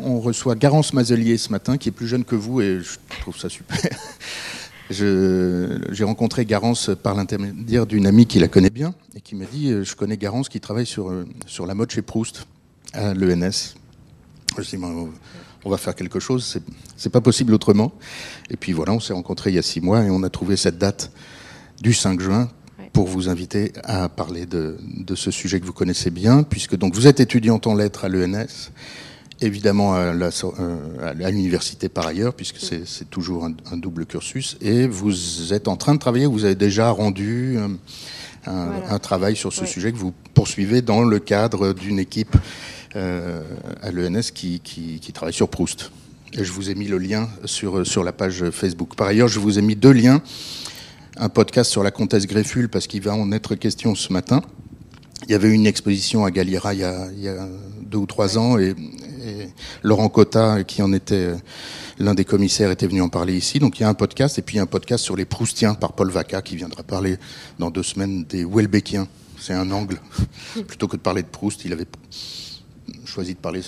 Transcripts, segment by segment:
On reçoit Garance Mazelier ce matin, qui est plus jeune que vous, et je trouve ça super. J'ai rencontré Garance par l'intermédiaire d'une amie qui la connaît bien, et qui m'a dit, je connais Garance qui travaille sur, sur la mode chez Proust, à l'ENS. Je dit, on va faire quelque chose, c'est pas possible autrement. Et puis voilà, on s'est rencontrés il y a six mois, et on a trouvé cette date du 5 juin pour vous inviter à parler de, de, ce sujet que vous connaissez bien, puisque donc vous êtes étudiante en lettres à l'ENS, évidemment à l'université par ailleurs, puisque c'est toujours un, double cursus, et vous êtes en train de travailler, vous avez déjà rendu euh, un, un travail sur ce sujet que vous poursuivez dans le cadre d'une équipe euh, à l'ENS qui, qui, qui, travaille sur Proust. Et je vous ai mis le lien sur, sur la page Facebook. Par ailleurs, je vous ai mis deux liens un podcast sur la comtesse Grefful parce qu'il va en être question ce matin. Il y avait une exposition à Galliera il y a, il y a deux ou trois ans et, et, Laurent Cotta, qui en était euh, l'un des commissaires, était venu en parler ici. Donc il y a un podcast et puis un podcast sur les Proustiens par Paul Vaca qui viendra parler dans deux semaines des Welbeckiens. C'est un angle. Plutôt que de parler de Proust, il avait choisi de parler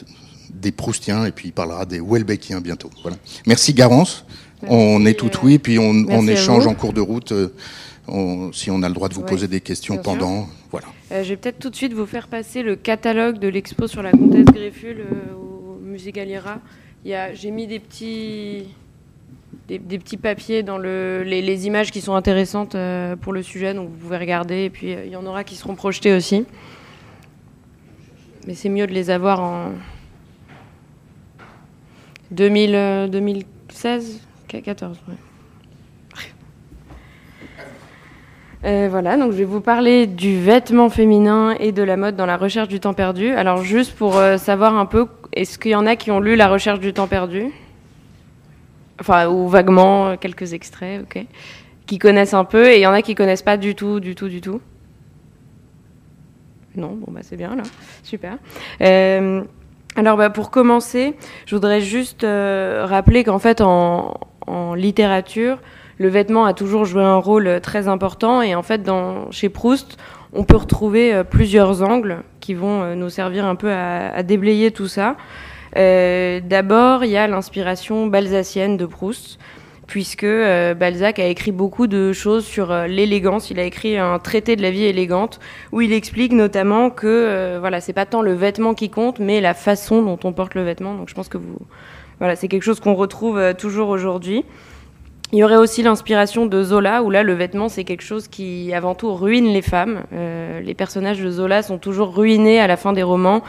des Proustiens et puis il parlera des Welbeckiens bientôt. Voilà. Merci Garance. On est tout oui, puis on, on échange en cours de route. Euh, on, si on a le droit de vous poser des questions pendant. Voilà. Euh, je vais peut-être tout de suite vous faire passer le catalogue de l'expo sur la comtesse Grefful euh, au musée Galliera. J'ai mis des petits, des, petits papiers dans le, les, images qui sont intéressantes euh, pour le sujet, donc vous pouvez regarder. Et puis il y en aura qui seront projetés aussi. Mais c'est mieux de les avoir en 2000, 2016 14, ouais. Euh, voilà, donc je vais vous parler du vêtement féminin et de la mode dans la recherche du temps perdu. Alors juste pour euh, savoir un peu, est-ce qu'il y en a qui ont lu la recherche du temps perdu? Enfin, ou vaguement, euh, quelques extraits, ok. Qui connaissent un peu, et il y en a qui connaissent pas du tout, du tout, du tout. Non, bon bah c'est bien là, super. Euh, alors bah, pour commencer, je voudrais juste euh, rappeler qu'en fait en, en, littérature, le vêtement a toujours joué un rôle très important et en fait dans, chez Proust, on peut retrouver euh, plusieurs angles qui vont euh, nous servir un peu à, déblayer tout ça. Euh, D'abord, il y a l'inspiration balsacienne de Proust puisque Balzac a écrit beaucoup de choses sur l'élégance. Il a écrit un traité de la vie élégante où il explique notamment que euh, voilà, c'est pas tant le vêtement qui compte, mais la façon dont on porte le vêtement. Donc je pense que vous, voilà, c'est quelque chose qu'on retrouve toujours aujourd'hui. Il y aurait aussi l'inspiration de Zola, où là le vêtement c'est quelque chose qui avant tout ruine les femmes. Euh, les personnages de Zola sont toujours ruinés à la fin des romans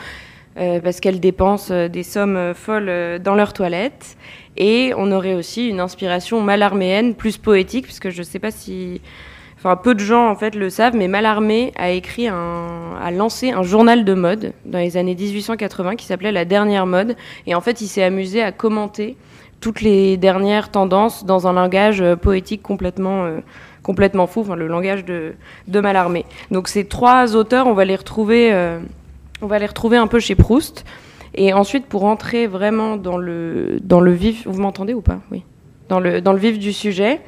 euh, parce qu'elles dépensent des sommes folles dans leurs toilettes. Et on aurait aussi une inspiration malarméenne plus poétique, puisque je ne sais pas si, enfin peu de gens en fait le savent, mais Mallarmé a écrit un, a lancé un journal de mode dans les années 1880 qui s'appelait La Dernière Mode, et en fait il s'est amusé à commenter toutes les dernières tendances dans un langage euh, poétique complètement euh, complètement fou, enfin, le langage de, de Mallarmé. Donc ces trois auteurs, on va les retrouver, euh, on va les retrouver un peu chez Proust. Et ensuite, pour entrer vraiment dans le, dans le vif, vous m'entendez ou pas? Oui. Dans le, dans le vif du sujet,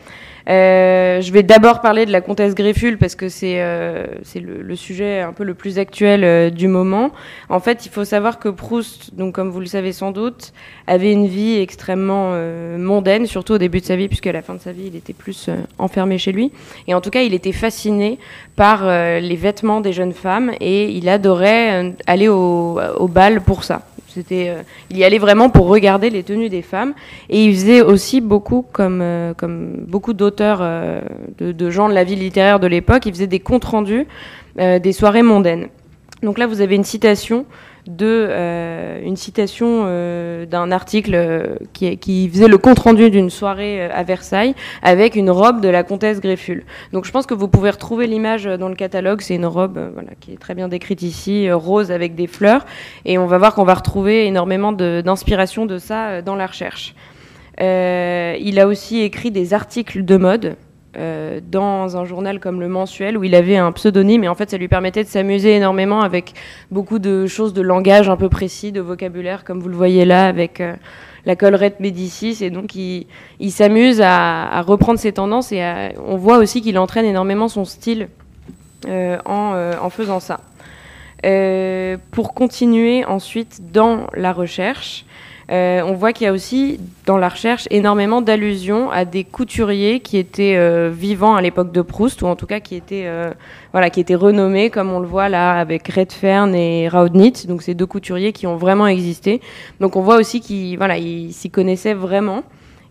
euh, je vais d'abord parler de la comtesse Grefful parce que c'est euh, le, le, sujet un peu le plus actuel euh, du moment. En fait, il faut savoir que Proust, donc comme vous le savez sans doute, avait une vie extrêmement euh, mondaine, surtout au début de sa vie, puisqu'à la fin de sa vie, il était plus enfermé chez lui. Et en tout cas, il était fasciné par les vêtements des jeunes femmes et il adorait aller au, au bal pour ça. C'était, euh, il y allait vraiment pour regarder les tenues des femmes. Et il faisait aussi beaucoup, comme, euh, comme beaucoup d'auteurs, euh, de, de, gens de la vie littéraire de l'époque, il faisait des comptes rendus des soirées mondaines. Donc là, vous avez une citation de euh, une citation euh, d'un article euh, qui, faisait le compte rendu d'une soirée à Versailles avec une robe de la comtesse Grefful. Donc je pense que vous pouvez retrouver l'image dans le catalogue. C'est une robe voilà, qui est très bien décrite ici, rose avec des fleurs, et on va voir qu'on va retrouver énormément d'inspiration de, ça dans la recherche. il a aussi écrit des articles de mode euh, dans un journal comme le mensuel où il avait un pseudonyme et en fait ça lui permettait de s'amuser énormément avec beaucoup de choses de langage un peu précis, de vocabulaire comme vous le voyez là avec euh, la collerette Médicis et donc il, s'amuse à, reprendre ses tendances et on voit aussi qu'il entraîne énormément son style euh, en, faisant ça. Pour continuer ensuite dans la recherche, euh, on voit qu'il y a aussi dans la recherche énormément d'allusions à des couturiers qui étaient euh, vivants à l'époque de Proust, ou en tout cas qui étaient, euh, voilà, qui étaient renommés, comme on le voit là avec Redfern et Raudnitz, donc ces deux couturiers qui ont vraiment existé. Donc on voit aussi qu'ils voilà, s'y connaissaient vraiment.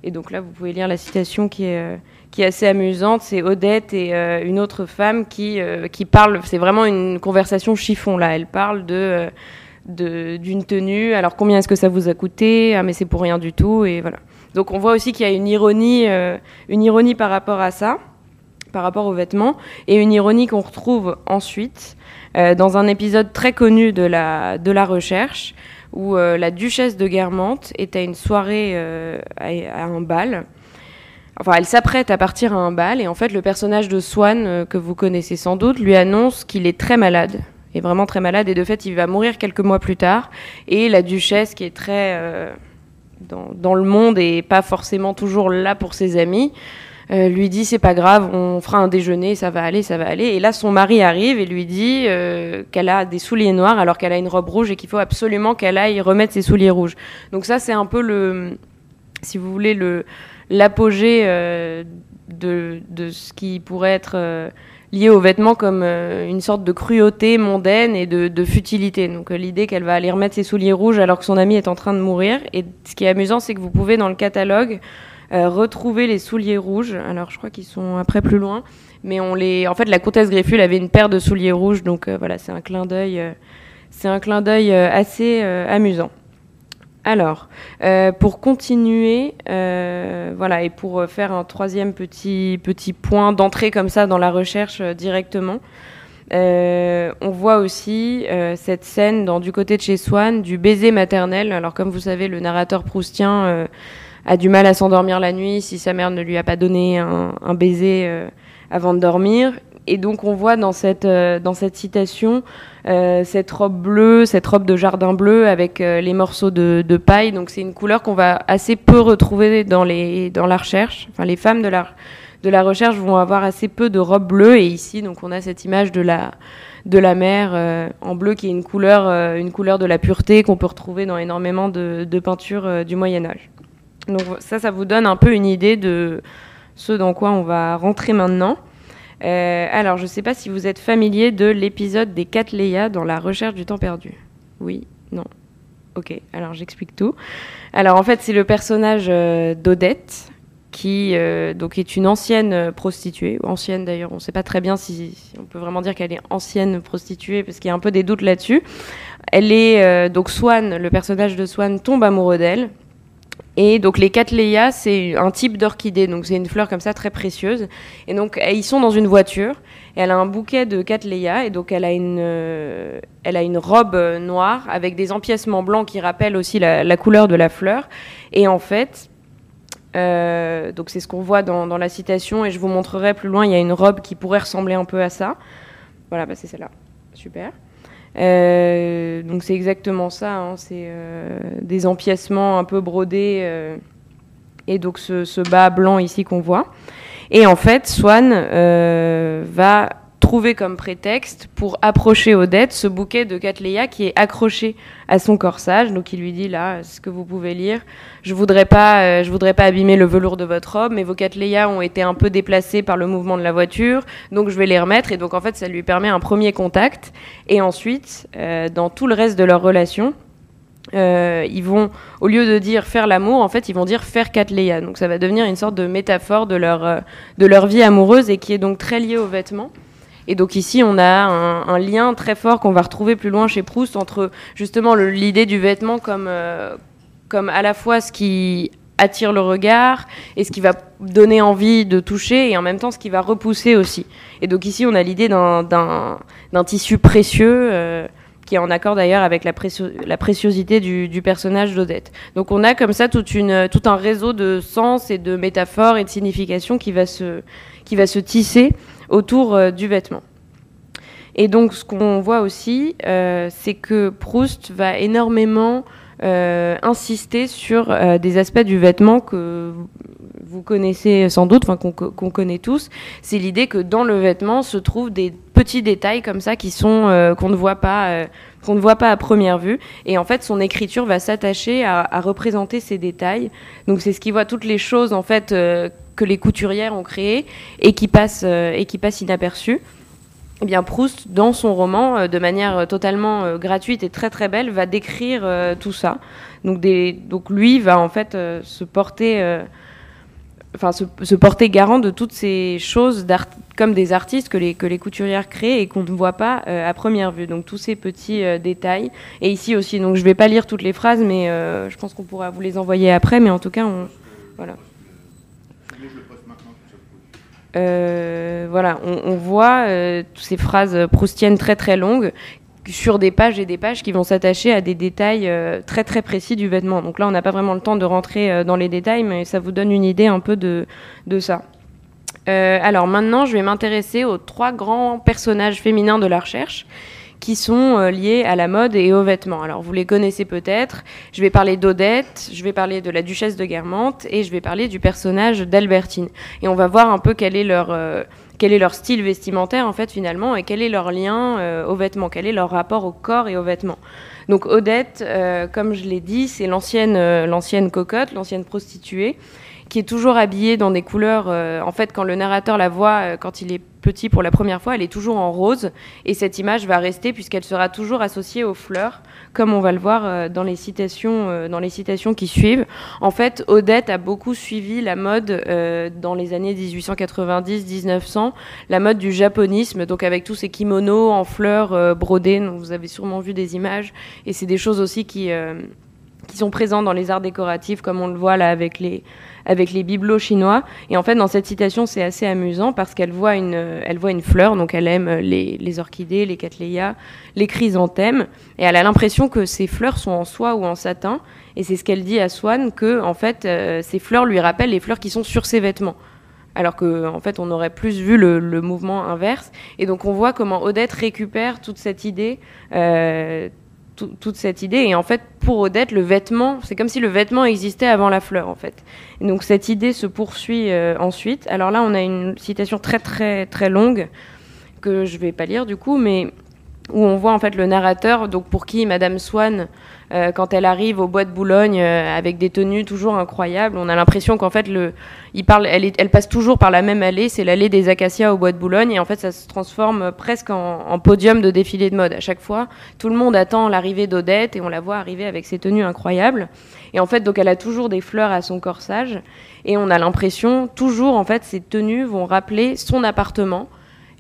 Et donc là, vous pouvez lire la citation qui est, qui est assez amusante. C'est Odette et une autre femme qui, qui parlent. C'est vraiment une conversation chiffon là. Elle parle de d'une tenue. Alors combien est-ce que ça vous a coûté? Ah mais c'est pour rien du tout et voilà. Donc on voit aussi qu'il y a une ironie, euh, une ironie par rapport à ça, par rapport aux vêtements, et une ironie qu'on retrouve ensuite euh, dans un épisode très connu de la de la recherche où euh, la duchesse de Guermantes est à une soirée à, un bal. Enfin, elle s'apprête à partir à un bal et en fait, le personnage de Swan, que vous connaissez sans doute, lui annonce qu'il est très malade est vraiment très malade et de fait il va mourir quelques mois plus tard. Et la duchesse qui est très euh, dans, le monde et pas forcément toujours là pour ses amis. Euh, lui dit c'est pas grave, on fera un déjeuner, ça va aller, ça va aller. Et là, son mari arrive et lui dit euh, qu'elle a des souliers noirs alors qu'elle a une robe rouge et qu'il faut absolument qu'elle aille remettre ses souliers rouges. Donc ça, c'est un peu le, si vous voulez, le l'apogée de, de, ce qui pourrait être lié aux vêtements comme euh, une sorte de cruauté mondaine et de, futilité. Donc euh, l'idée qu'elle va aller remettre ses souliers rouges alors que son ami est en train de mourir. Et ce qui est amusant, c'est que vous pouvez dans le catalogue euh, retrouver les souliers rouges. Alors je crois qu'ils sont après plus loin, mais on les. En fait, la comtesse Greffule avait une paire de souliers rouges, donc voilà, c'est un clin d'œil. c'est un clin d'œil assez amusant. Alors, euh, pour continuer, euh, voilà, et pour faire un troisième petit, point d'entrée comme ça dans la recherche euh, directement, on voit aussi cette scène dans Du côté de chez Swann du baiser maternel. Alors, comme vous savez, le narrateur proustien a du mal à s'endormir la nuit si sa mère ne lui a pas donné un baiser avant de dormir. Et donc, on voit dans cette, dans cette citation euh, cette robe bleue, cette robe de jardin bleu avec euh, les morceaux de, paille. Donc c'est une couleur qu'on va assez peu retrouver dans, les, dans la recherche. Enfin, les femmes de la, de la recherche vont avoir assez peu de robes bleues. Et ici, donc, on a cette image de la, de la mer euh, en bleu qui est une couleur, une couleur de la pureté qu'on peut retrouver dans énormément de peintures du Moyen Âge. Donc ça, ça vous donne un peu une idée de ce dans quoi on va rentrer maintenant. Euh, alors, je ne sais pas si vous êtes familier de l'épisode des quatre Léa dans la recherche du temps perdu. Oui, non. Ok, alors j'explique tout. Alors en fait, c'est le personnage euh, d'Odette, qui euh, donc est une ancienne prostituée, ancienne d'ailleurs, on ne sait pas très bien si, on peut vraiment dire qu'elle est ancienne prostituée, parce qu'il y a un peu des doutes là-dessus. Elle est donc Swan, le personnage de Swan tombe amoureux d'elle, et donc les Cattleya, c'est un type d'orchidée, donc c'est une fleur comme ça très précieuse. Et donc ils sont dans une voiture. Et elle a un bouquet de Cattleya et donc elle a une, euh, elle a une robe euh, noire avec des empiècements blancs qui rappellent aussi la, couleur de la fleur. Et en fait, euh, donc c'est ce qu'on voit dans, la citation et je vous montrerai plus loin. Il y a une robe qui pourrait ressembler un peu à ça. Voilà, bah c'est celle-là. Super. Euh, donc c'est exactement ça, hein. c'est euh, des empiècements un peu brodés euh, et donc ce, bas blanc ici qu'on voit. Et en fait, Swan va trouver comme prétexte pour approcher Odette ce bouquet de Cattleya qui est accroché à son corsage. Donc il lui dit là, ce que vous pouvez lire, je voudrais pas, euh, je voudrais pas abîmer le velours de votre robe, mais vos Cattleya ont été un peu déplacés par le mouvement de la voiture, donc je vais les remettre. Et donc en fait, ça lui permet un premier contact. Et ensuite, euh, dans tout le reste de leur relation, euh, ils vont, au lieu de dire faire l'amour, en fait, ils vont dire faire Cattleya. Donc ça va devenir une sorte de métaphore de leur, de leur vie amoureuse et qui est donc très liée aux vêtements. Et donc ici, on a un, lien très fort qu'on va retrouver plus loin chez Proust entre justement l'idée du vêtement comme, euh, comme à la fois ce qui attire le regard et ce qui va donner envie de toucher et en même temps ce qui va repousser aussi. Et donc ici, on a l'idée d'un tissu précieux. Euh, qui est en accord d'ailleurs avec la, préciosité du, du personnage d'Odette. Donc on a comme ça toute une, tout un réseau de sens et de métaphores et de significations qui va se, qui va se tisser autour euh, du vêtement. Et donc, ce qu'on voit aussi, euh, c'est que Proust va énormément euh, insister sur des aspects du vêtement que vous connaissez sans doute, enfin qu'on connaît tous. C'est l'idée que dans le vêtement se trouvent des petits détails comme ça qui sont qu'on ne voit pas qu'on ne voit pas à première vue. Et en fait, son écriture va s'attacher à, représenter ces détails. Donc c'est ce qui voit toutes les choses en fait que les couturières ont créées et qui passent et qui passent inaperçues. Eh bien, Proust, dans son roman, de manière totalement gratuite et très très belle, va décrire tout ça. Donc, lui va en fait se porter se, porter garant de toutes ces choses comme des artistes que les, que les couturières créent et qu'on ne voit pas euh, à première vue. Donc tous ces petits euh, détails. Et ici aussi, donc je ne vais pas lire toutes les phrases, mais euh, je pense qu'on pourra vous les envoyer après. Mais en tout cas, on, voilà. Voilà, on, voit toutes ces phrases proustiennes très très longues sur des pages et des pages qui vont s'attacher à des détails euh, très très précis du vêtement. Donc là, on n'a pas vraiment le temps de rentrer euh, dans les détails, mais ça vous donne une idée un peu de, ça. Euh, alors maintenant, je vais m'intéresser aux trois grands personnages féminins de la recherche qui sont liés à la mode et aux vêtements. Alors vous les connaissez peut-être. Je vais parler d'Odette, je vais parler de la duchesse de Guermantes et je vais parler du personnage d'Albertine. Et on va voir un peu quel est leur quel est leur style vestimentaire en fait finalement et quel est leur lien euh, aux vêtements, quel est leur rapport au corps et aux vêtements. Donc Odette, euh, comme je l'ai dit, c'est l'ancienne euh, l'ancienne cocotte, l'ancienne prostituée qui est toujours habillée dans des couleurs. en fait, quand le narrateur la voit, quand il est petit pour la première fois, elle est toujours en rose. Et cette image va rester puisqu'elle sera toujours associée aux fleurs, comme on va le voir euh, dans les citations, euh, dans les citations qui suivent. En fait, Odette a beaucoup suivi la mode euh, dans les années 1890-1900, la mode du japonisme, donc avec tous ces kimonos en fleurs brodées. vous avez sûrement vu des images. Et c'est des choses aussi qui qui sont présentes dans les arts décoratifs, comme on le voit là avec les, avec les bibelots chinois. Et en fait, dans cette citation, c'est assez amusant parce qu'elle voit une, elle voit une fleur, donc elle aime les, les orchidées, les cattleyas, les chrysanthèmes, et elle a l'impression que ces fleurs sont en soie ou en satin. Et c'est ce qu'elle dit à Swann que, en fait, euh, ces fleurs lui rappellent les fleurs qui sont sur ses vêtements alors qu'en en fait on aurait plus vu le, mouvement inverse. Et donc on voit comment Odette récupère toute cette idée, euh, toute cette idée. Et en fait, pour Odette, le vêtement, c'est comme si le vêtement existait avant la fleur, en fait. Et donc cette idée se poursuit euh, ensuite. Alors là, on a une citation très très très longue que je vais pas lire du coup, mais où on voit en fait le narrateur, donc pour qui Madame Swann, euh, quand elle arrive au bois de Boulogne euh, avec des tenues toujours incroyables, on a l'impression qu'en fait le, il parle, elle, elle, passe toujours par la même allée, c'est l'allée des Acacias au bois de Boulogne, et en fait ça se transforme presque en, en, podium de défilé de mode. À chaque fois, tout le monde attend l'arrivée d'Odette et on la voit arriver avec ses tenues incroyables. Et en fait, donc elle a toujours des fleurs à son corsage, et on a l'impression toujours en fait ces tenues vont rappeler son appartement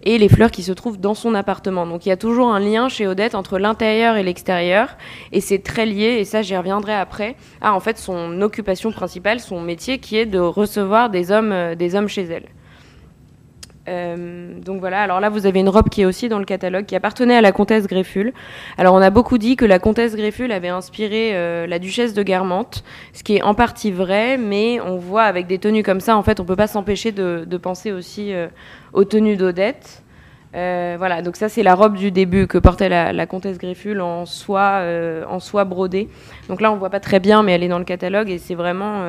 et les fleurs qui se trouvent dans son appartement. Donc il y a toujours un lien chez Odette entre l'intérieur et l'extérieur, et c'est très lié, et ça j'y reviendrai après, à en fait son occupation principale, son métier qui est de recevoir des hommes, euh, des hommes chez elle. Euh, donc voilà, alors là vous avez une robe qui est aussi dans le catalogue, qui appartenait à la comtesse Greffule. Alors on a beaucoup dit que la comtesse Greffule avait inspiré euh, la duchesse de Guermantes, ce qui est en partie vrai, mais on voit avec des tenues comme ça, en fait on peut pas s'empêcher de, penser aussi euh, aux tenues d'Odette. voilà, donc ça c'est la robe du début que portait la, comtesse Greffule en soie, en soie brodée. Donc là on voit pas très bien, mais elle est dans le catalogue et c'est vraiment,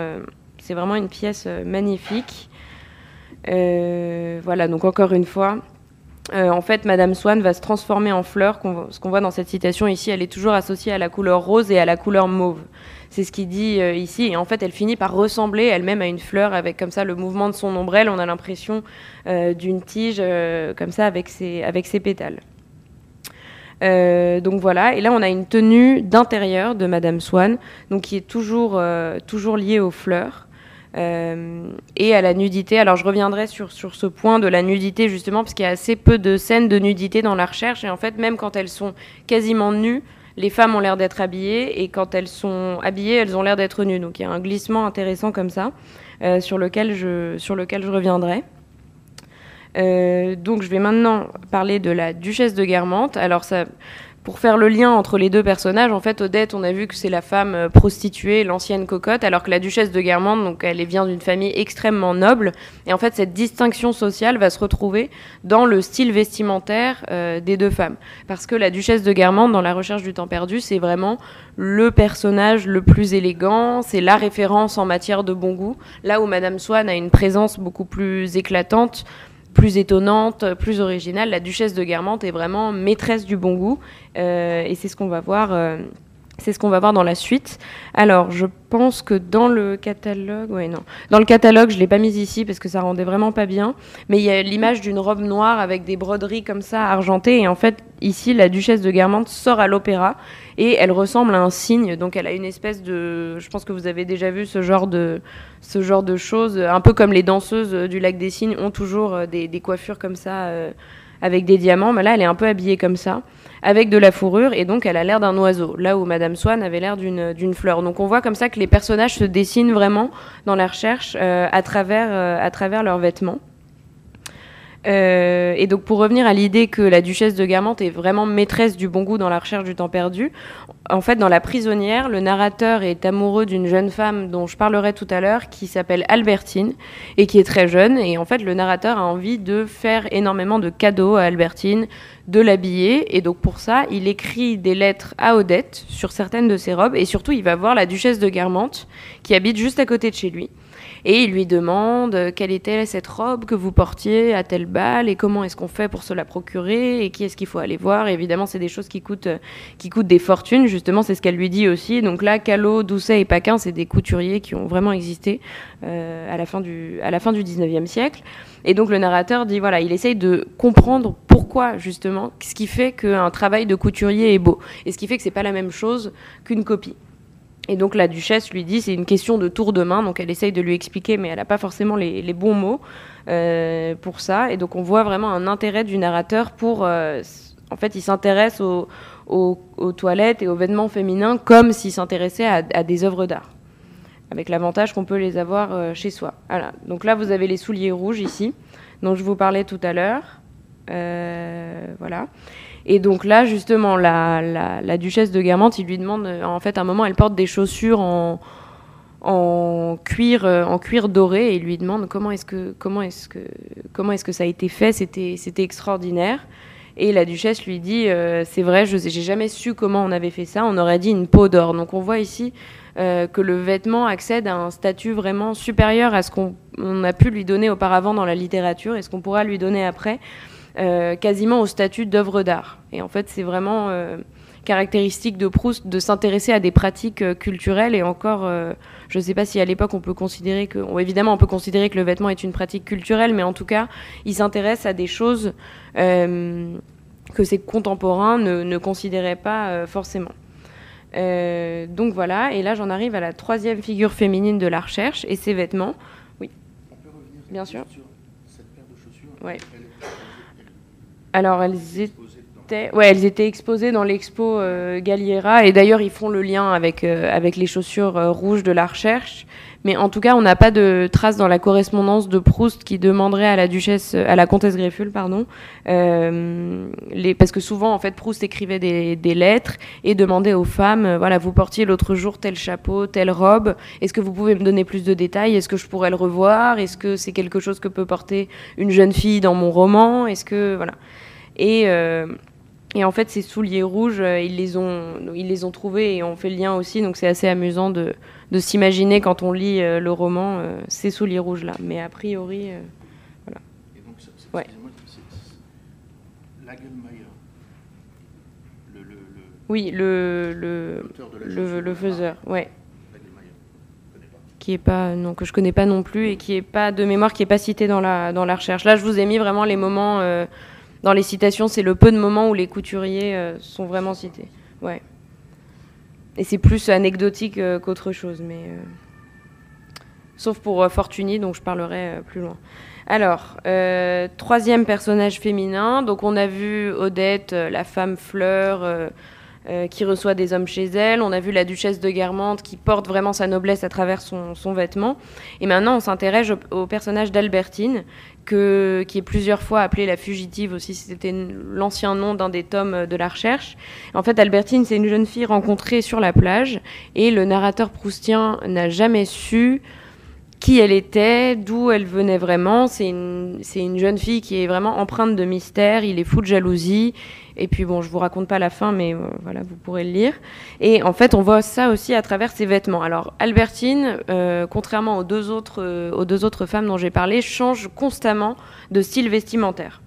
c'est vraiment une pièce magnifique. Euh, voilà, donc encore une fois, euh, en fait, Madame Swann va se transformer en fleur. ce qu'on voit dans cette citation ici, elle est toujours associée à la couleur rose et à la couleur mauve. C'est ce qu'il dit euh, ici. Et en fait, elle finit par ressembler elle-même à une fleur avec comme ça le mouvement de son ombrelle. On a l'impression d'une tige comme ça avec ses, avec ses pétales. donc voilà, et là on a une tenue d'intérieur de Madame Swann, donc qui est toujours, toujours liée aux fleurs. Euh, et à la nudité. Alors je reviendrai sur, sur ce point de la nudité justement, parce qu'il y a assez peu de scènes de nudité dans la recherche, et en fait même quand elles sont quasiment nues, les femmes ont l'air d'être habillées, et quand elles sont habillées, elles ont l'air d'être nues. Donc il y a un glissement intéressant comme ça, euh, sur, lequel je, sur lequel je reviendrai. Euh, donc je vais maintenant parler de la duchesse de Guermantes. Alors ça, pour faire le lien entre les deux personnages, en fait, Odette, on a vu que c'est la femme euh, prostituée, l'ancienne cocotte, alors que la duchesse de Guermantes, donc elle vient d'une famille extrêmement noble. Et en fait, cette distinction sociale va se retrouver dans le style vestimentaire euh, des deux femmes. Parce que la duchesse de Guermantes, dans La recherche du temps perdu, c'est vraiment le personnage le plus élégant, c'est la référence en matière de bon goût. Là où Madame Swann a une présence beaucoup plus éclatante, plus étonnante, plus originale. La duchesse de Guermantes est vraiment maîtresse du bon goût, et c'est ce qu'on va voir c'est ce qu'on va voir dans la suite. Alors, je pense que dans le catalogue, ouais, non, dans le catalogue, je l'ai pas mise ici parce que ça rendait vraiment pas bien. Mais il y a l'image d'une robe noire avec des broderies comme ça argentées. Et en fait, ici, la duchesse de Guermantes sort à l'opéra et elle ressemble à un cygne. Donc, elle a une espèce de, je pense que vous avez déjà vu ce genre de, ce genre de choses, un peu comme les danseuses du lac des Cygnes ont toujours euh, des, coiffures comme ça. Euh, avec des diamants, mais là elle est un peu habillée comme ça avec de la fourrure, et donc elle a l'air d'un oiseau, là où Madame Swann avait l'air d'une fleur. Donc on voit comme ça que les personnages se dessinent vraiment dans la recherche euh, à, travers, euh, à travers leurs vêtements. Euh, et donc pour revenir à l'idée que la duchesse de Guermantes est vraiment maîtresse du bon goût dans la recherche du temps perdu, en fait dans La prisonnière, le narrateur est amoureux d'une jeune femme dont je parlerai tout à l'heure qui s'appelle Albertine et qui est très jeune. Et en fait le narrateur a envie de faire énormément de cadeaux à Albertine, de l'habiller. Et donc pour ça il écrit des lettres à Odette sur certaines de ses robes. Et surtout il va voir la duchesse de Guermantes qui habite juste à côté de chez lui et il lui demande euh, quelle était cette robe que vous portiez à tel bal et comment est-ce qu'on fait pour se la procurer et qui est-ce qu'il faut aller voir. évidemment, c'est des choses qui coûtent, euh, qui coûtent des fortunes. Justement, c'est ce qu'elle lui dit aussi. Donc là, Callot, Doucet et Paquin, c'est des couturiers qui ont vraiment existé euh, à, la fin du, à du 19e siècle. Et donc le narrateur dit voilà, il essaye de comprendre pourquoi justement, ce qui fait qu'un travail de couturier est beau et ce qui fait que c'est pas la même chose qu'une copie. Et donc la duchesse lui dit c'est une question de tour de main, donc elle essaye de lui expliquer, mais elle n'a pas forcément les, bons mots euh, pour ça. Et donc on voit vraiment un intérêt du narrateur pour, euh, en fait, il s'intéresse aux, toilettes et aux vêtements féminins comme s'il s'intéressait à, des œuvres d'art, avec l'avantage qu'on peut les avoir euh, chez soi. Voilà. Donc là vous avez les souliers rouges ici, dont je vous parlais tout à l'heure. voilà. Et donc là, justement, la, duchesse de Guermantes, il lui demande, euh, en fait, à un moment, elle porte des chaussures en, cuir, euh, en cuir doré, et il lui demande comment est-ce que, ça a été fait. C'était, extraordinaire. Et la duchesse lui dit, euh, c'est vrai, je n'ai jamais su comment on avait fait ça. On aurait dit une peau d'or. Donc on voit ici que le vêtement accède à un statut vraiment supérieur à ce qu'on a pu lui donner auparavant dans la littérature et ce qu'on pourra lui donner après. Euh, quasiment au statut d'œuvre d'art. Et en fait, c'est vraiment euh, caractéristique de Proust de s'intéresser à des pratiques euh, culturelles et encore, je ne sais pas si à l'époque on peut considérer que, évidemment, on peut considérer que le vêtement est une pratique culturelle, mais en tout cas, il s'intéresse à des choses que ses contemporains ne, ne considéraient pas forcément. donc voilà, et là j'en arrive à la troisième figure féminine de la recherche et ses vêtements. Oui. On peut revenir bien sûr. sur cette paire de chaussures. Ouais. Alors elles étaient, exposées dans l'expo euh, Galliera et d'ailleurs ils font le lien avec, euh, les chaussures euh, rouges de la recherche. Mais en tout cas, on n'a pas de traces dans la correspondance de Proust qui demanderait à la duchesse, à la comtesse Grefful, pardon, les, parce que souvent en fait Proust écrivait des, lettres et demandait aux femmes, voilà, vous portiez l'autre jour tel chapeau, telle robe, est-ce que vous pouvez me donner plus de détails, est-ce que je pourrais le revoir, est-ce que c'est quelque chose que peut porter une jeune fille dans mon roman, est-ce que voilà. Et, euh, et en fait, ces souliers rouges, euh, ils les ont, ils les ont trouvés et on fait le lien aussi. Donc c'est assez amusant de, de s'imaginer quand on lit euh, le roman ces souliers rouges là. Mais a priori, voilà. Et donc, c'est, ouais. Lagelmayer, le, le, le, oui, le le, le, le faiseur, ouais. Qui est pas non que je connais pas non plus et qui est pas de mémoire qui est pas cité dans la dans la recherche. Là, je vous ai mis vraiment les moments dans les citations, c'est le peu de moments où les couturiers euh, sont vraiment cités. Ouais. Et c'est plus anecdotique euh, qu'autre chose, mais euh, sauf pour Fortuny, dont je parlerai plus loin. Alors, troisième personnage féminin. Donc, on a vu Odette, la femme fleur. qui reçoit des hommes chez elle. On a vu la duchesse de Guermantes qui porte vraiment sa noblesse à travers son, vêtement. Et maintenant, on s'intéresse au personnage d'Albertine, qui est plusieurs fois appelée la fugitive aussi, c'était l'ancien nom d'un des tomes de la recherche. En fait, Albertine, c'est une jeune fille rencontrée sur la plage et le narrateur proustien n'a jamais su qui elle était, d'où elle venait vraiment. C'est une, une, jeune fille qui est vraiment empreinte de mystère, il est fou de jalousie. Et puis bon, je vous raconte pas la fin, mais euh, voilà, vous pourrez le lire. Et en fait, on voit ça aussi à travers ses vêtements. Alors, Albertine, euh, contrairement aux deux, autres, euh, aux deux autres femmes dont j'ai parlé, change constamment de style vestimentaire.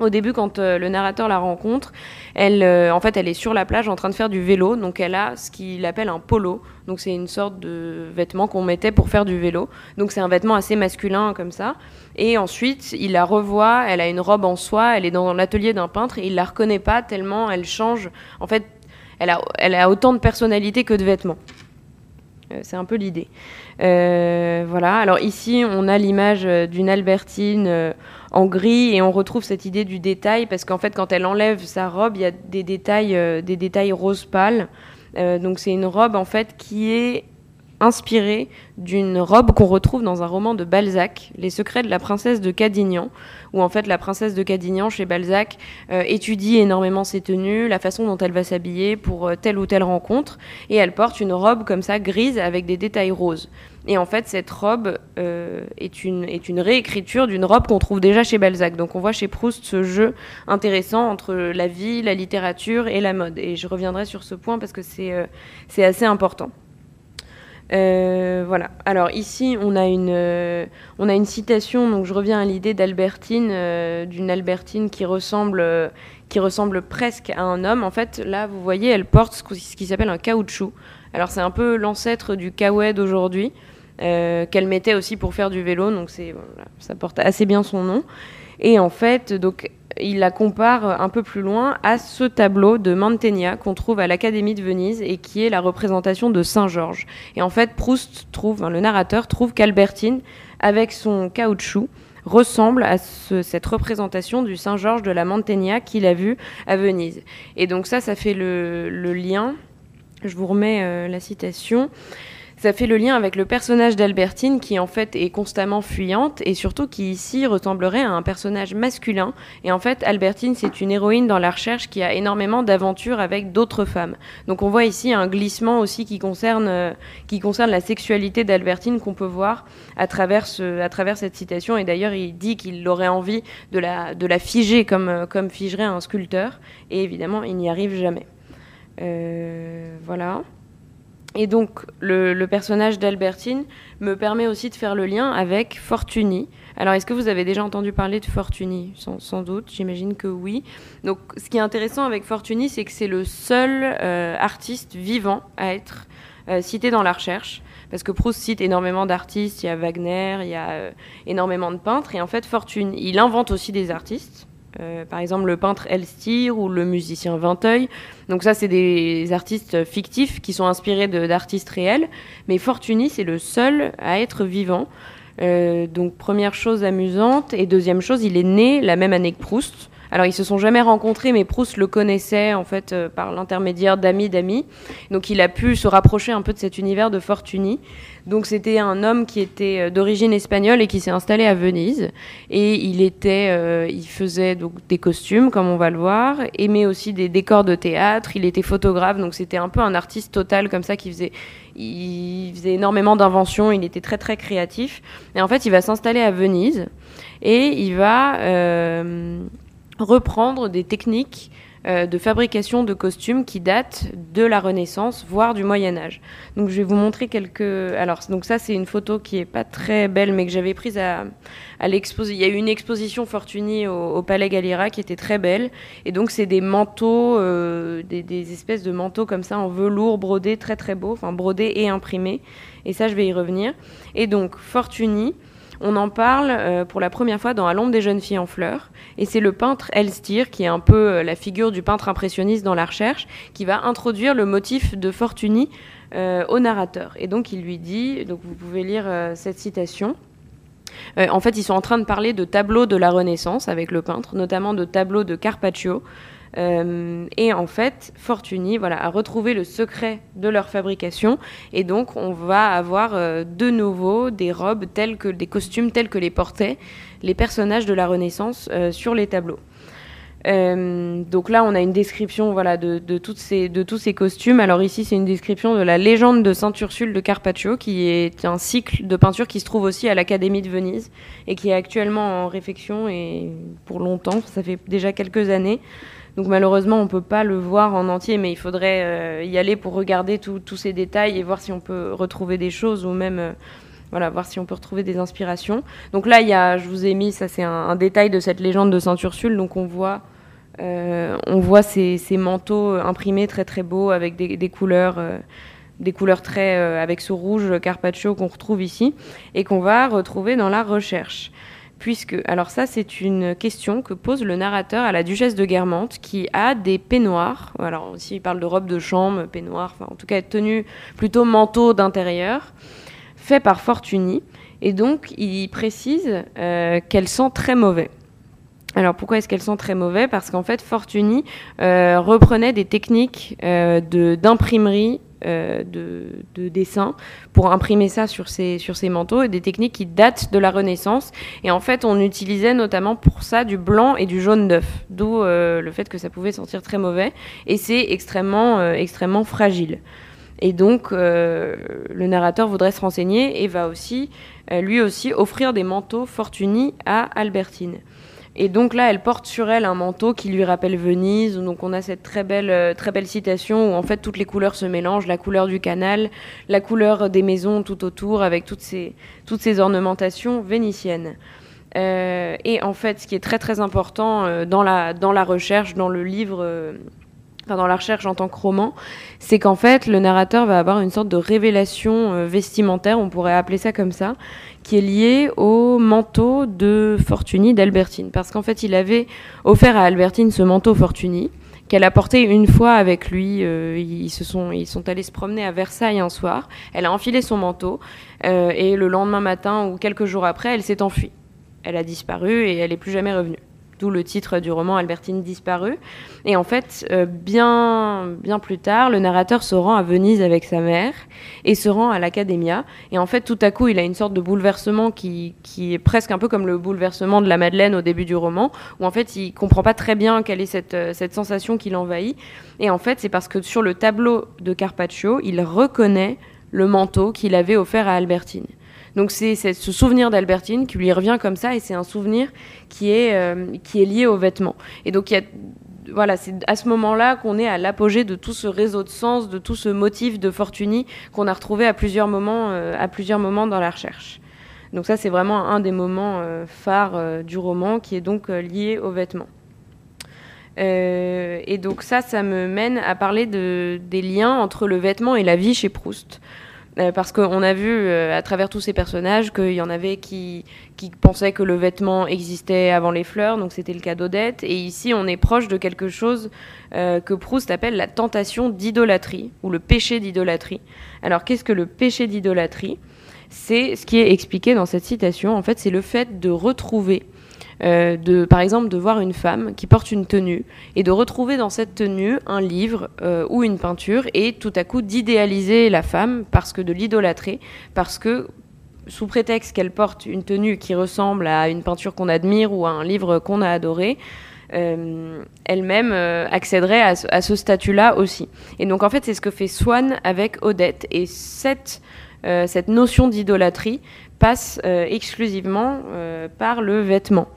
Au début, quand euh, le narrateur la rencontre, elle, euh, en fait, elle est sur la plage en train de faire du vélo. Donc, elle a ce qu'il appelle un polo. Donc, c'est une sorte de vêtement qu'on mettait pour faire du vélo. Donc, c'est un vêtement assez masculin comme ça. Et ensuite, il la revoit. Elle a une robe en soie. Elle est dans l'atelier d'un peintre et il la reconnaît pas tellement elle change. En fait, elle a, elle a autant de personnalité que de vêtements. Euh, c'est un peu l'idée. voilà. Alors ici, on a l'image d'une Albertine en gris et on retrouve cette idée du détail parce qu'en fait quand elle enlève sa robe il y a des détails euh, des détails rose pâle euh, donc c'est une robe en fait qui est inspirée d'une robe qu'on retrouve dans un roman de Balzac, Les secrets de la princesse de Cadignan, où en fait la princesse de Cadignan chez Balzac euh, étudie énormément ses tenues, la façon dont elle va s'habiller pour telle ou telle rencontre, et elle porte une robe comme ça grise avec des détails roses. Et en fait, cette robe euh, est, une, est une réécriture d'une robe qu'on trouve déjà chez Balzac. Donc on voit chez Proust ce jeu intéressant entre la vie, la littérature et la mode. Et je reviendrai sur ce point parce que c'est euh, c'est assez important. Euh, voilà. Alors ici, on a une, on a une citation. Donc je reviens à l'idée d'Albertine, d'une Albertine qui ressemble, qui ressemble presque à un homme. En fait, là, vous voyez, elle porte ce qui s'appelle un caoutchouc. Alors c'est un peu l'ancêtre du kawaii d'aujourd'hui. Euh, qu'elle mettait aussi pour faire du vélo, donc c'est ça porte assez bien son nom. Et en fait, donc il la compare un peu plus loin à ce tableau de Mantegna qu'on trouve à l'Académie de Venise et qui est la représentation de Saint Georges. Et en fait, Proust trouve, le narrateur trouve qu'Albertine, avec son caoutchouc, ressemble à cette représentation du Saint Georges de la Mantegna qu'il a vu à Venise. Et donc ça, ça fait le, le lien. Je vous remets euh, la citation. Ça fait le lien avec le personnage d'Albertine qui en fait est constamment fuyante et surtout qui ici ressemblerait à un personnage masculin. Et en fait, Albertine, c'est une héroïne dans la recherche qui a énormément d'aventures avec d'autres femmes. Donc on voit ici un glissement aussi qui concerne, euh, qui concerne la sexualité d'Albertine qu'on peut voir à travers, à travers cette citation. Et d'ailleurs, il dit qu'il aurait envie de la, de la figer comme, euh, comme figerait un sculpteur. Et évidemment, il n'y arrive jamais. Euh, voilà. Et donc, le, personnage d'Albertine me permet aussi de faire le lien avec Fortuny. Alors, est-ce que vous avez déjà entendu parler de Fortuny? Sans, doute, j'imagine que oui. Donc, ce qui est intéressant avec Fortuny, c'est que c'est le seul euh, artiste vivant à être euh, cité dans la recherche. Parce que Proust cite énormément d'artistes, il y a Wagner, il y a euh, énormément de peintres. Et en fait, Fortuny, il invente aussi des artistes. Euh, par exemple, le peintre Elstir ou le musicien Vinteuil. Donc ça, c'est des artistes fictifs qui sont inspirés d'artistes réels. Mais Fortuny, c'est le seul à être vivant. Euh, donc première chose amusante. Et deuxième chose, il est né la même année que Proust. Alors ils se sont jamais rencontrés, mais Proust le connaissait en fait euh, par l'intermédiaire d'amis d'amis. Donc il a pu se rapprocher un peu de cet univers de Fortuny. Donc c'était un homme qui était euh, d'origine espagnole et qui s'est installé à Venise. Et il était, euh, il faisait donc des costumes comme on va le voir, mais aussi des décors de théâtre. Il était photographe, donc c'était un peu un artiste total comme ça qui faisait, il faisait énormément d'inventions. Il était très très créatif. Et en fait, il va s'installer à Venise et il va reprendre des techniques euh, de fabrication de costumes qui datent de la Renaissance, voire du Moyen Âge. Donc je vais vous montrer quelques. Alors donc ça c'est une photo qui est pas très belle, mais que j'avais prise à, à l'exposition. Il y a eu une exposition Fortuny au, Palais Galliera qui était très belle, et donc c'est des manteaux, euh, des, des, espèces de manteaux comme ça en velours brodés, très très beaux, enfin brodés et imprimés. Et ça je vais y revenir. Et donc Fortuny on en parle euh, pour la première fois dans À l'ombre des jeunes filles en fleurs. Et c'est le peintre Elstir, qui est un peu euh, la figure du peintre impressionniste dans la recherche, qui va introduire le motif de Fortuny euh, au narrateur. Et donc il lui dit, vous pouvez lire cette citation. en fait, ils sont en train de parler de tableaux de la Renaissance avec le peintre, notamment de tableaux de Carpaccio, euh, et en fait, Fortuny voilà, a retrouvé le secret de leur fabrication. Et donc, on va avoir euh, de nouveau des robes telles que des costumes tels que les portaient les personnages de la Renaissance euh, sur les tableaux. Donc là, on a une description voilà, de, de, tous ces costumes. Alors ici, c'est une description de la légende de Saint-Ursule de Carpaccio, qui est un cycle de peinture qui se trouve aussi à l'Académie de Venise et qui est actuellement en réfection et pour longtemps, ça fait déjà quelques années. Donc malheureusement, on ne peut pas le voir en entier, mais il faudrait euh, y aller pour regarder tous ces détails et voir si on peut retrouver des choses ou même... Euh, voilà, voir si on peut retrouver des inspirations. Donc là, il y a, je vous ai mis, ça c'est un, détail de cette légende de Saint-Ursule. Donc on voit euh, on voit ces, manteaux imprimés très très beaux avec des, couleurs des couleurs très avec ce rouge carpaccio qu'on retrouve ici et qu'on va retrouver dans la recherche. Puisque, alors ça, c'est une question que pose le narrateur à la duchesse de Guermantes, qui a des peignoirs. Alors aussi, il parle de robes de chambre, peignoirs, enfin, en tout cas, tenue plutôt manteau d'intérieur, fait par Fortuny. Et donc, il précise qu'elle sent très mauvais. Alors pourquoi est-ce qu'elles sont très mauvais? Parce qu'en fait, Fortuny euh, reprenait des techniques euh, d'imprimerie euh, de, dessin pour imprimer ça sur ses, sur manteaux et des techniques qui datent de la Renaissance. Et en fait, on utilisait notamment pour ça du blanc et du jaune d'œuf, d'où le fait que ça pouvait sentir très mauvais. Et c'est extrêmement, extrêmement fragile. Et donc, le narrateur voudrait se renseigner et va aussi, lui aussi, offrir des manteaux Fortuny à Albertine. Et donc là, elle porte sur elle un manteau qui lui rappelle Venise. Donc on a cette très belle, euh, très belle citation où en fait toutes les couleurs se mélangent, la couleur du canal, la couleur des maisons tout autour, avec toutes ces, toutes ces ornementations vénitiennes. Euh, et en fait, ce qui est très très important euh, dans, la, dans la recherche, dans le livre dans la recherche en tant que roman, c'est qu'en fait, le narrateur va avoir une sorte de révélation euh, vestimentaire, on pourrait appeler ça comme ça, qui est liée au manteau de Fortuny d'Albertine. Parce qu'en fait, il avait offert à Albertine ce manteau Fortuny, qu'elle a porté une fois avec lui. Euh, ils, se sont, ils sont allés se promener à Versailles un soir. Elle a enfilé son manteau, euh, et le lendemain matin ou quelques jours après, elle s'est enfuie. Elle a disparu et elle n'est plus jamais revenue d'où le titre du roman Albertine disparue. Et en fait, euh, bien, bien plus tard, le narrateur se rend à Venise avec sa mère et se rend à l'Academia. Et en fait, tout à coup, il a une sorte de bouleversement qui, qui, est presque un peu comme le bouleversement de la Madeleine au début du roman, où en fait, il comprend pas très bien quelle est cette, euh, cette sensation qui l'envahit. Et en fait, c'est parce que sur le tableau de Carpaccio, il reconnaît le manteau qu'il avait offert à Albertine. Donc c'est ce souvenir d'Albertine qui lui revient comme ça et c'est un souvenir qui est, euh, qui est lié aux vêtements. Et donc voilà, c'est à ce moment-là qu'on est à l'apogée de tout ce réseau de sens, de tout ce motif de Fortuny qu'on a retrouvé à plusieurs moments, euh, à plusieurs moments dans la recherche. Donc ça, c'est vraiment un des moments euh, phares du roman qui est donc lié aux vêtements. et donc ça, ça me mène à parler de, des liens entre le vêtement et la vie chez Proust. Euh, parce qu'on a vu euh, à travers tous ces personnages qu'il y en avait qui, qui pensaient que le vêtement existait avant les fleurs, donc c'était le cas d'Odette. Et ici, on est proche de quelque chose euh, que Proust appelle la tentation d'idolâtrie, ou le péché d'idolâtrie. Alors, qu'est-ce que le péché d'idolâtrie? C'est ce qui est expliqué dans cette citation. En fait, c'est le fait de retrouver euh, de, par exemple, de voir une femme qui porte une tenue et de retrouver dans cette tenue un livre euh, ou une peinture et tout à coup d'idéaliser la femme parce que de l'idolâtrer, parce que sous prétexte qu'elle porte une tenue qui ressemble à une peinture qu'on admire ou à un livre qu'on a adoré, euh, elle-même accéderait à, à ce statut-là aussi. Et donc en fait, c'est ce que fait Swann avec Odette. Et cette, cette notion d'idolâtrie passe exclusivement par le vêtement.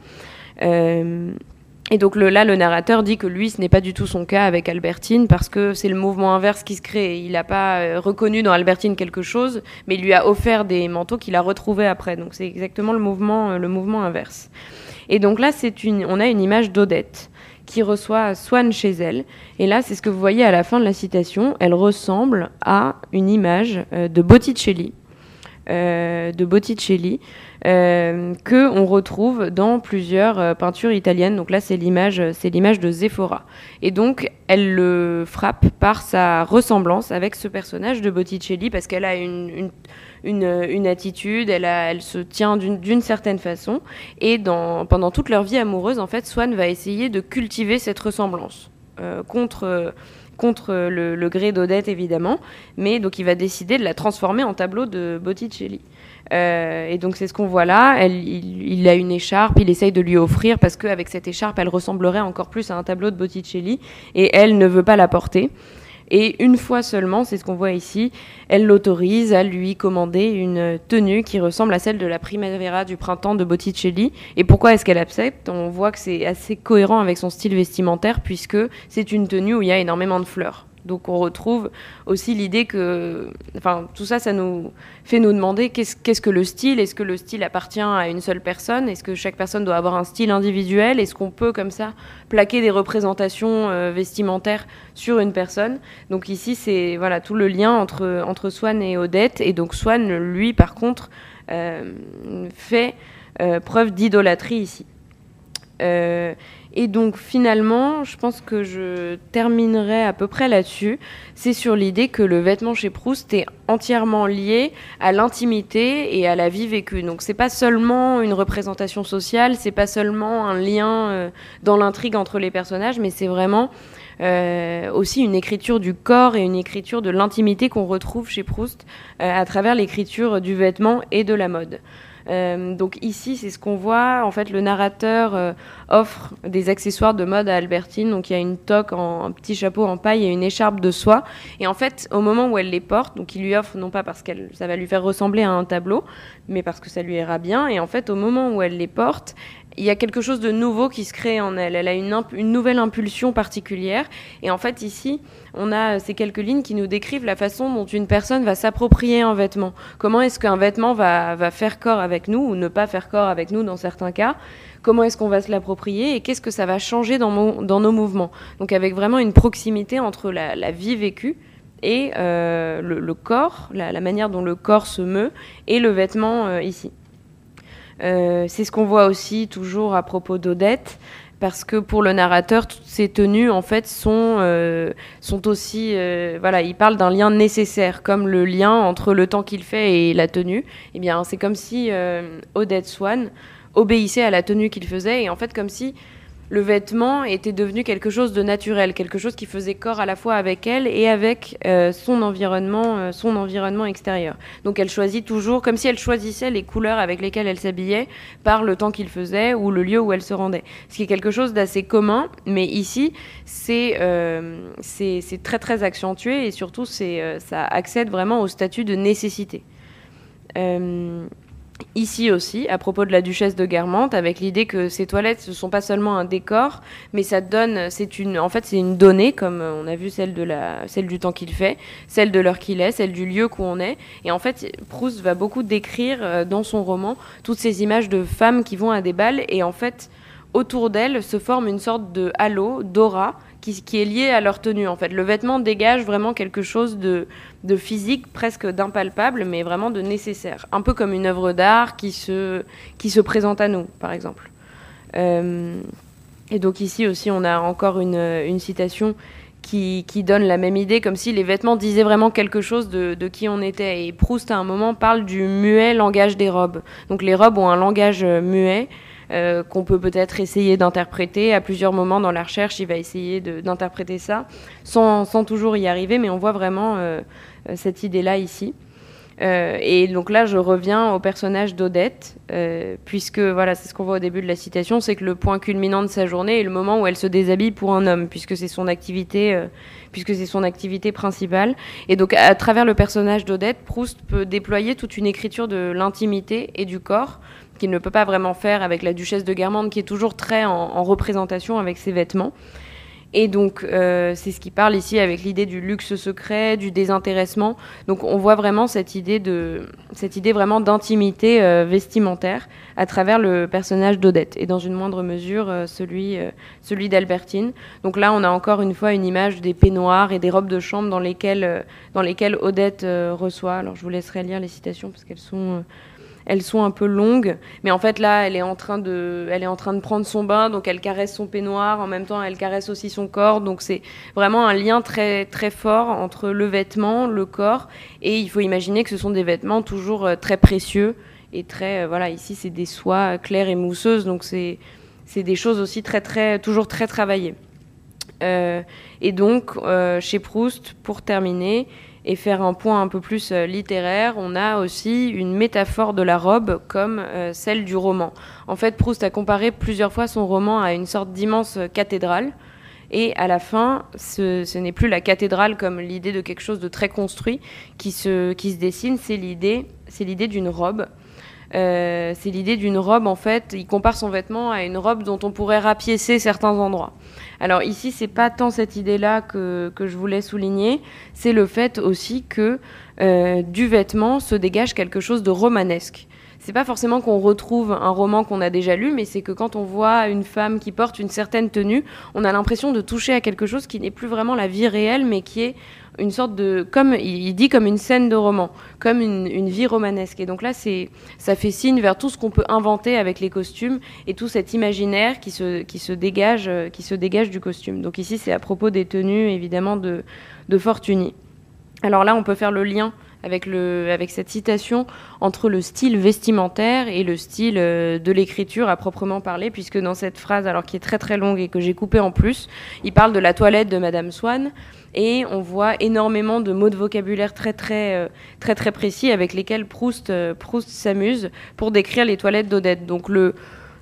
Euh, et donc là, le narrateur dit que lui, ce n'est pas du tout son cas avec Albertine parce que c'est le mouvement inverse qui se crée. Il n'a pas euh, reconnu dans Albertine quelque chose, mais il lui a offert des manteaux qu'il a retrouvés après. Donc c'est exactement le mouvement, euh, le mouvement inverse. Et donc là, une, on a une image d'Odette qui reçoit Swann chez elle. Et là, c'est ce que vous voyez à la fin de la citation. Elle ressemble à une image de Botticelli. De Botticelli, euh, que on retrouve dans plusieurs euh, peintures italiennes. Donc là, c'est l'image, c'est l'image de Zephora. Et donc, elle le frappe par sa ressemblance avec ce personnage de Botticelli parce qu'elle a une, une, attitude, elle, se tient d'une certaine façon. Et pendant toute leur vie amoureuse, en fait, Swann va essayer de cultiver cette ressemblance euh, contre contre le, gré d'Odette évidemment, mais donc il va décider de la transformer en tableau de Botticelli. Euh, et donc c'est ce qu'on voit là. Elle, il, a une écharpe, il essaye de lui offrir parce qu'avec cette écharpe, elle ressemblerait encore plus à un tableau de Botticelli, et elle ne veut pas la porter. Et une fois seulement, c'est ce qu'on voit ici, elle l'autorise à lui commander une tenue qui ressemble à celle de la Primavera du printemps de Botticelli. Et pourquoi est-ce qu'elle accepte? On voit que c'est assez cohérent avec son style vestimentaire puisque c'est une tenue où il y a énormément de fleurs. Donc on retrouve aussi l'idée que, enfin, tout ça, ça nous fait nous demander qu'est-ce que le style? Est-ce que le style appartient à une seule personne? Est-ce que chaque personne doit avoir un style individuel? Est-ce qu'on peut comme ça plaquer des représentations euh, vestimentaires sur une personne? Donc ici, c'est voilà tout le lien entre entre Swann et Odette. Et donc Swann, lui, par contre, euh, fait euh, preuve d'idolâtrie ici. Et donc finalement, je pense que je terminerai à peu près là-dessus. C'est sur l'idée que le vêtement chez Proust est entièrement lié à l'intimité et à la vie vécue. Donc c'est pas seulement une représentation sociale, c'est pas seulement un lien euh, dans l'intrigue entre les personnages, mais c'est vraiment euh, aussi une écriture du corps et une écriture de l'intimité qu'on retrouve chez Proust euh, à travers l'écriture du vêtement et de la mode. Euh, donc ici, c'est ce qu'on voit. En fait, le narrateur euh, offre des accessoires de mode à Albertine. Donc il y a une toque un petit chapeau en paille et une écharpe de soie. Et en fait, au moment où elle les porte, donc il lui offre non pas parce que ça va lui faire ressembler à un tableau, mais parce que ça lui ira bien. Et en fait, au moment où elle les porte, il y a quelque chose de nouveau qui se crée en elle. Elle a une, nouvelle impulsion particulière. Et en fait, ici, on a ces quelques lignes qui nous décrivent la façon dont une personne va s'approprier un vêtement. Comment est-ce qu'un vêtement va, faire corps avec nous ou ne pas faire corps avec nous dans certains cas? Comment est-ce qu'on va se l'approprier et qu'est-ce que ça va changer dans, nos mouvements? Donc avec vraiment une proximité entre la, la vie vécue et euh, le, corps, la, manière dont le corps se meut et le vêtement euh, ici. Euh, c'est ce qu'on voit aussi toujours à propos d'Odette, parce que pour le narrateur, toutes ces tenues, en fait, sont, euh, sont aussi... Euh, voilà, il parle d'un lien nécessaire, comme le lien entre le temps qu'il fait et la tenue. Eh bien, c'est comme si Odette Swan obéissait à la tenue qu'il faisait, et en fait, comme si le vêtement était devenu quelque chose de naturel, quelque chose qui faisait corps à la fois avec elle et avec euh, son environnement, euh, son environnement extérieur. Donc elle choisit toujours, comme si elle choisissait les couleurs avec lesquelles elle s'habillait par le temps qu'il faisait ou le lieu où elle se rendait. Ce qui est quelque chose d'assez commun, mais ici c'est euh, très très accentué et surtout c'est ça accède vraiment au statut de nécessité. Ici aussi, à propos de la duchesse de Guermantes, avec l'idée que ces toilettes, ce sont pas seulement un décor, mais ça donne, c'est une, en fait, c'est une donnée, comme on a vu celle de la, celle du temps qu'il fait, celle de l'heure qu'il est, celle du lieu où on est. Et en fait, Proust va beaucoup décrire euh, dans son roman toutes ces images de femmes qui vont à des balles, et en fait, autour d'elles se forme une sorte de halo, d'aura, qui, est lié à leur tenue. En fait, le vêtement dégage vraiment quelque chose de, de physique, presque d'impalpable, mais vraiment de nécessaire. Un peu comme une œuvre d'art qui se, qui se présente à nous, par exemple. Euh, et donc ici aussi, on a encore une, une citation qui, qui, donne la même idée, comme si les vêtements disaient vraiment quelque chose de, de, qui on était. Et Proust, à un moment, parle du muet langage des robes. Donc les robes ont un langage muet. Euh, qu'on peut peut-être essayer d'interpréter. À plusieurs moments dans la recherche, il va essayer d'interpréter ça, sans, toujours y arriver, mais on voit vraiment euh, euh, cette idée-là ici. Et donc là, je reviens au personnage d'Odette, puisque voilà, c'est ce qu'on voit au début de la citation, c'est que le point culminant de sa journée est le moment où elle se déshabille pour un homme, puisque c'est son activité, puisque c'est son activité principale. Et donc, à travers le personnage d'Odette, Proust peut déployer toute une écriture de l'intimité et du corps, qu'il ne peut pas vraiment faire avec la duchesse de Guermantes, qui est toujours très en, représentation avec ses vêtements. Et donc, euh, c'est ce qui parle ici avec l'idée du luxe secret, du désintéressement. Donc, on voit vraiment cette idée de, cette idée vraiment d'intimité euh, vestimentaire à travers le personnage d'Odette et dans une moindre mesure euh, celui, celui d'Albertine. Donc là, on a encore une fois une image des peignoirs et des robes de chambre dans lesquelles, dans lesquelles Odette reçoit. Alors, je vous laisserai lire les citations parce qu'elles sont elles sont un peu longues, mais en fait là, elle est en train de, elle est en train de prendre son bain, donc elle caresse son peignoir, en même temps elle caresse aussi son corps, donc c'est vraiment un lien très très fort entre le vêtement, le corps, et il faut imaginer que ce sont des vêtements toujours euh, très précieux et très, euh, voilà, ici c'est des soies claires et mousseuses, donc c'est c'est des choses aussi très très toujours très travaillées. Et donc, chez Proust, pour terminer, et faire un point un peu plus littéraire, on a aussi une métaphore de la robe comme celle du roman. En fait, Proust a comparé plusieurs fois son roman à une sorte d'immense cathédrale. Et à la fin, ce, n'est plus la cathédrale comme l'idée de quelque chose de très construit qui se, qui se dessine, c'est l'idée, c'est l'idée d'une robe. Euh, c'est l'idée d'une robe, en fait, il compare son vêtement à une robe dont on pourrait rapiécer certains endroits. Alors ici, c'est pas tant cette idée-là que, que, je voulais souligner, c'est le fait aussi que euh, du vêtement se dégage quelque chose de romanesque c'est pas forcément qu'on retrouve un roman qu'on a déjà lu, mais c'est que quand on voit une femme qui porte une certaine tenue, on a l'impression de toucher à quelque chose qui n'est plus vraiment la vie réelle, mais qui est une sorte de, comme il dit, comme une scène de roman, comme une, vie romanesque. Et donc là, c'est, ça fait signe vers tout ce qu'on peut inventer avec les costumes et tout cet imaginaire qui se, qui se dégage, qui se dégage du costume. Donc ici, c'est à propos des tenues, évidemment, de, de Fortuny. Alors là, on peut faire le lien avec, le, avec cette citation entre le style vestimentaire et le style euh, de l'écriture à proprement parler, puisque dans cette phrase, alors qui est très très longue et que j'ai coupée en plus, il parle de la toilette de Madame Swann et on voit énormément de mots de vocabulaire très très euh, très très précis avec lesquels Proust euh, Proust s'amuse pour décrire les toilettes d'Odette. Donc le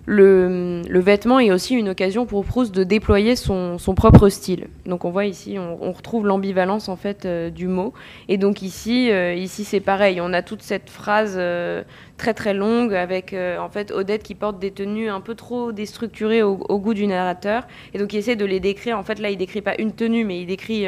le, vêtement est aussi une occasion pour Proust de déployer son, propre style. Donc on voit ici, on, retrouve l'ambivalence en fait euh, du mot. Et donc ici, euh, ici c'est pareil. On a toute cette phrase euh, très très longue avec en fait Odette qui porte des tenues un peu trop déstructurées au, goût du narrateur. Et donc il essaie de les décrire. En fait là, il décrit pas une tenue, mais il décrit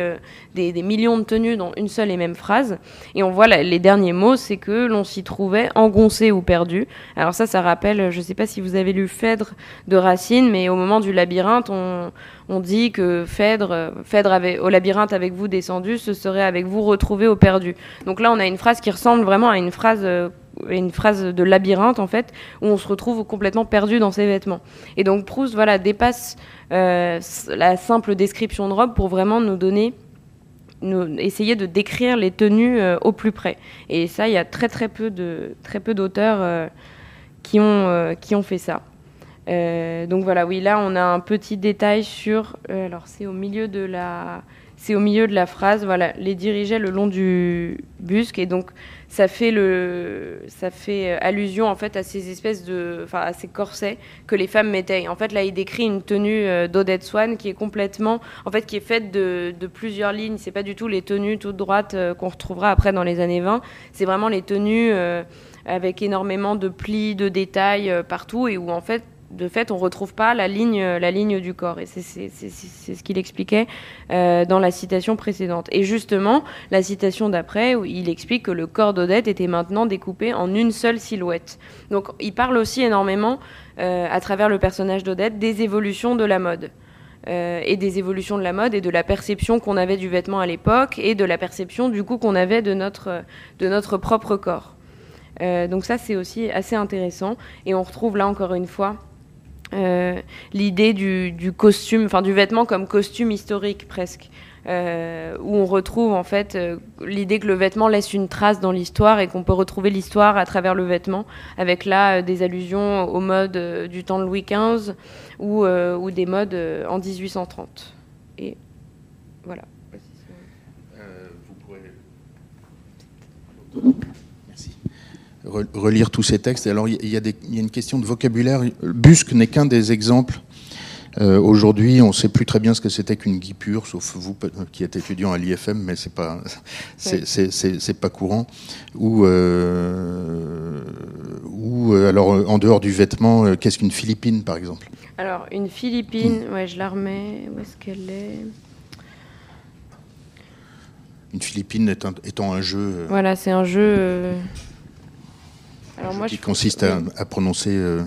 des, millions de tenues dans une seule et même phrase. Et on voit les derniers mots, c'est que l'on s'y trouvait engoncé ou perdu. Alors ça, ça rappelle, je sais pas si vous avez lu Phèdre de Racine, mais au moment du labyrinthe, on, dit que Phèdre, Phèdre avait, au labyrinthe avec vous descendu, ce serait avec vous retrouvé au perdu. Donc là, on a une phrase qui ressemble vraiment à une phrase euh, une phrase de labyrinthe en fait où on se retrouve complètement perdu dans ses vêtements et donc Proust voilà dépasse euh, la simple description de robe pour vraiment nous donner essayer de décrire les tenues euh, au plus près et ça il y a très très peu de très peu d'auteurs qui ont qui ont fait ça euh, donc voilà, oui, là on a un petit détail sur. Euh, alors c'est au milieu de la, c'est au milieu de la phrase. Voilà, les dirigeait le long du busque et donc ça fait le, ça fait allusion en fait à ces espèces de, enfin à ces corsets que les femmes mettaient. en fait là, il décrit une tenue euh, d'Odette Swan qui est complètement, en fait, qui est faite de, plusieurs lignes. C'est pas du tout les tenues toutes droites qu'on retrouvera après dans les années 20. C'est vraiment les tenues avec énormément de plis, de détails partout et où en fait de fait, on ne retrouve pas la ligne, la ligne du corps. Et c'est ce qu'il expliquait euh, dans la citation précédente. Et justement, la citation d'après, où il explique que le corps d'Odette était maintenant découpé en une seule silhouette. Donc il parle aussi énormément, euh, à travers le personnage d'Odette, des évolutions de la mode. Euh, et des évolutions de la mode et de la perception qu'on avait du vêtement à l'époque et de la perception du coup qu'on avait de notre, de notre propre corps. donc ça c'est aussi assez intéressant et on retrouve là encore une fois l'idée du, costume, enfin du vêtement comme costume historique presque, euh, où on retrouve en fait euh, l'idée que le vêtement laisse une trace dans l'histoire et qu'on peut retrouver l'histoire à travers le vêtement, avec là des allusions aux modes du temps de Louis XV ou, ou des modes en 1830. Et voilà. vous pourrez relire tous ces textes. Alors il y, a une question de vocabulaire. Busque n'est qu'un des exemples. Euh, aujourd'hui, on ne sait plus très bien ce que c'était qu'une guipure, sauf vous qui êtes étudiant à l'IFM, mais c'est pas c'est pas courant. Ou euh, ou euh, alors en dehors du vêtement, qu'est-ce qu'une Philippine, par exemple? Alors une Philippine, ouais, je la remets. Où est-ce qu'elle est, Une Philippine étant, un jeu. Voilà, c'est un jeu qui consiste à, prononcer euh,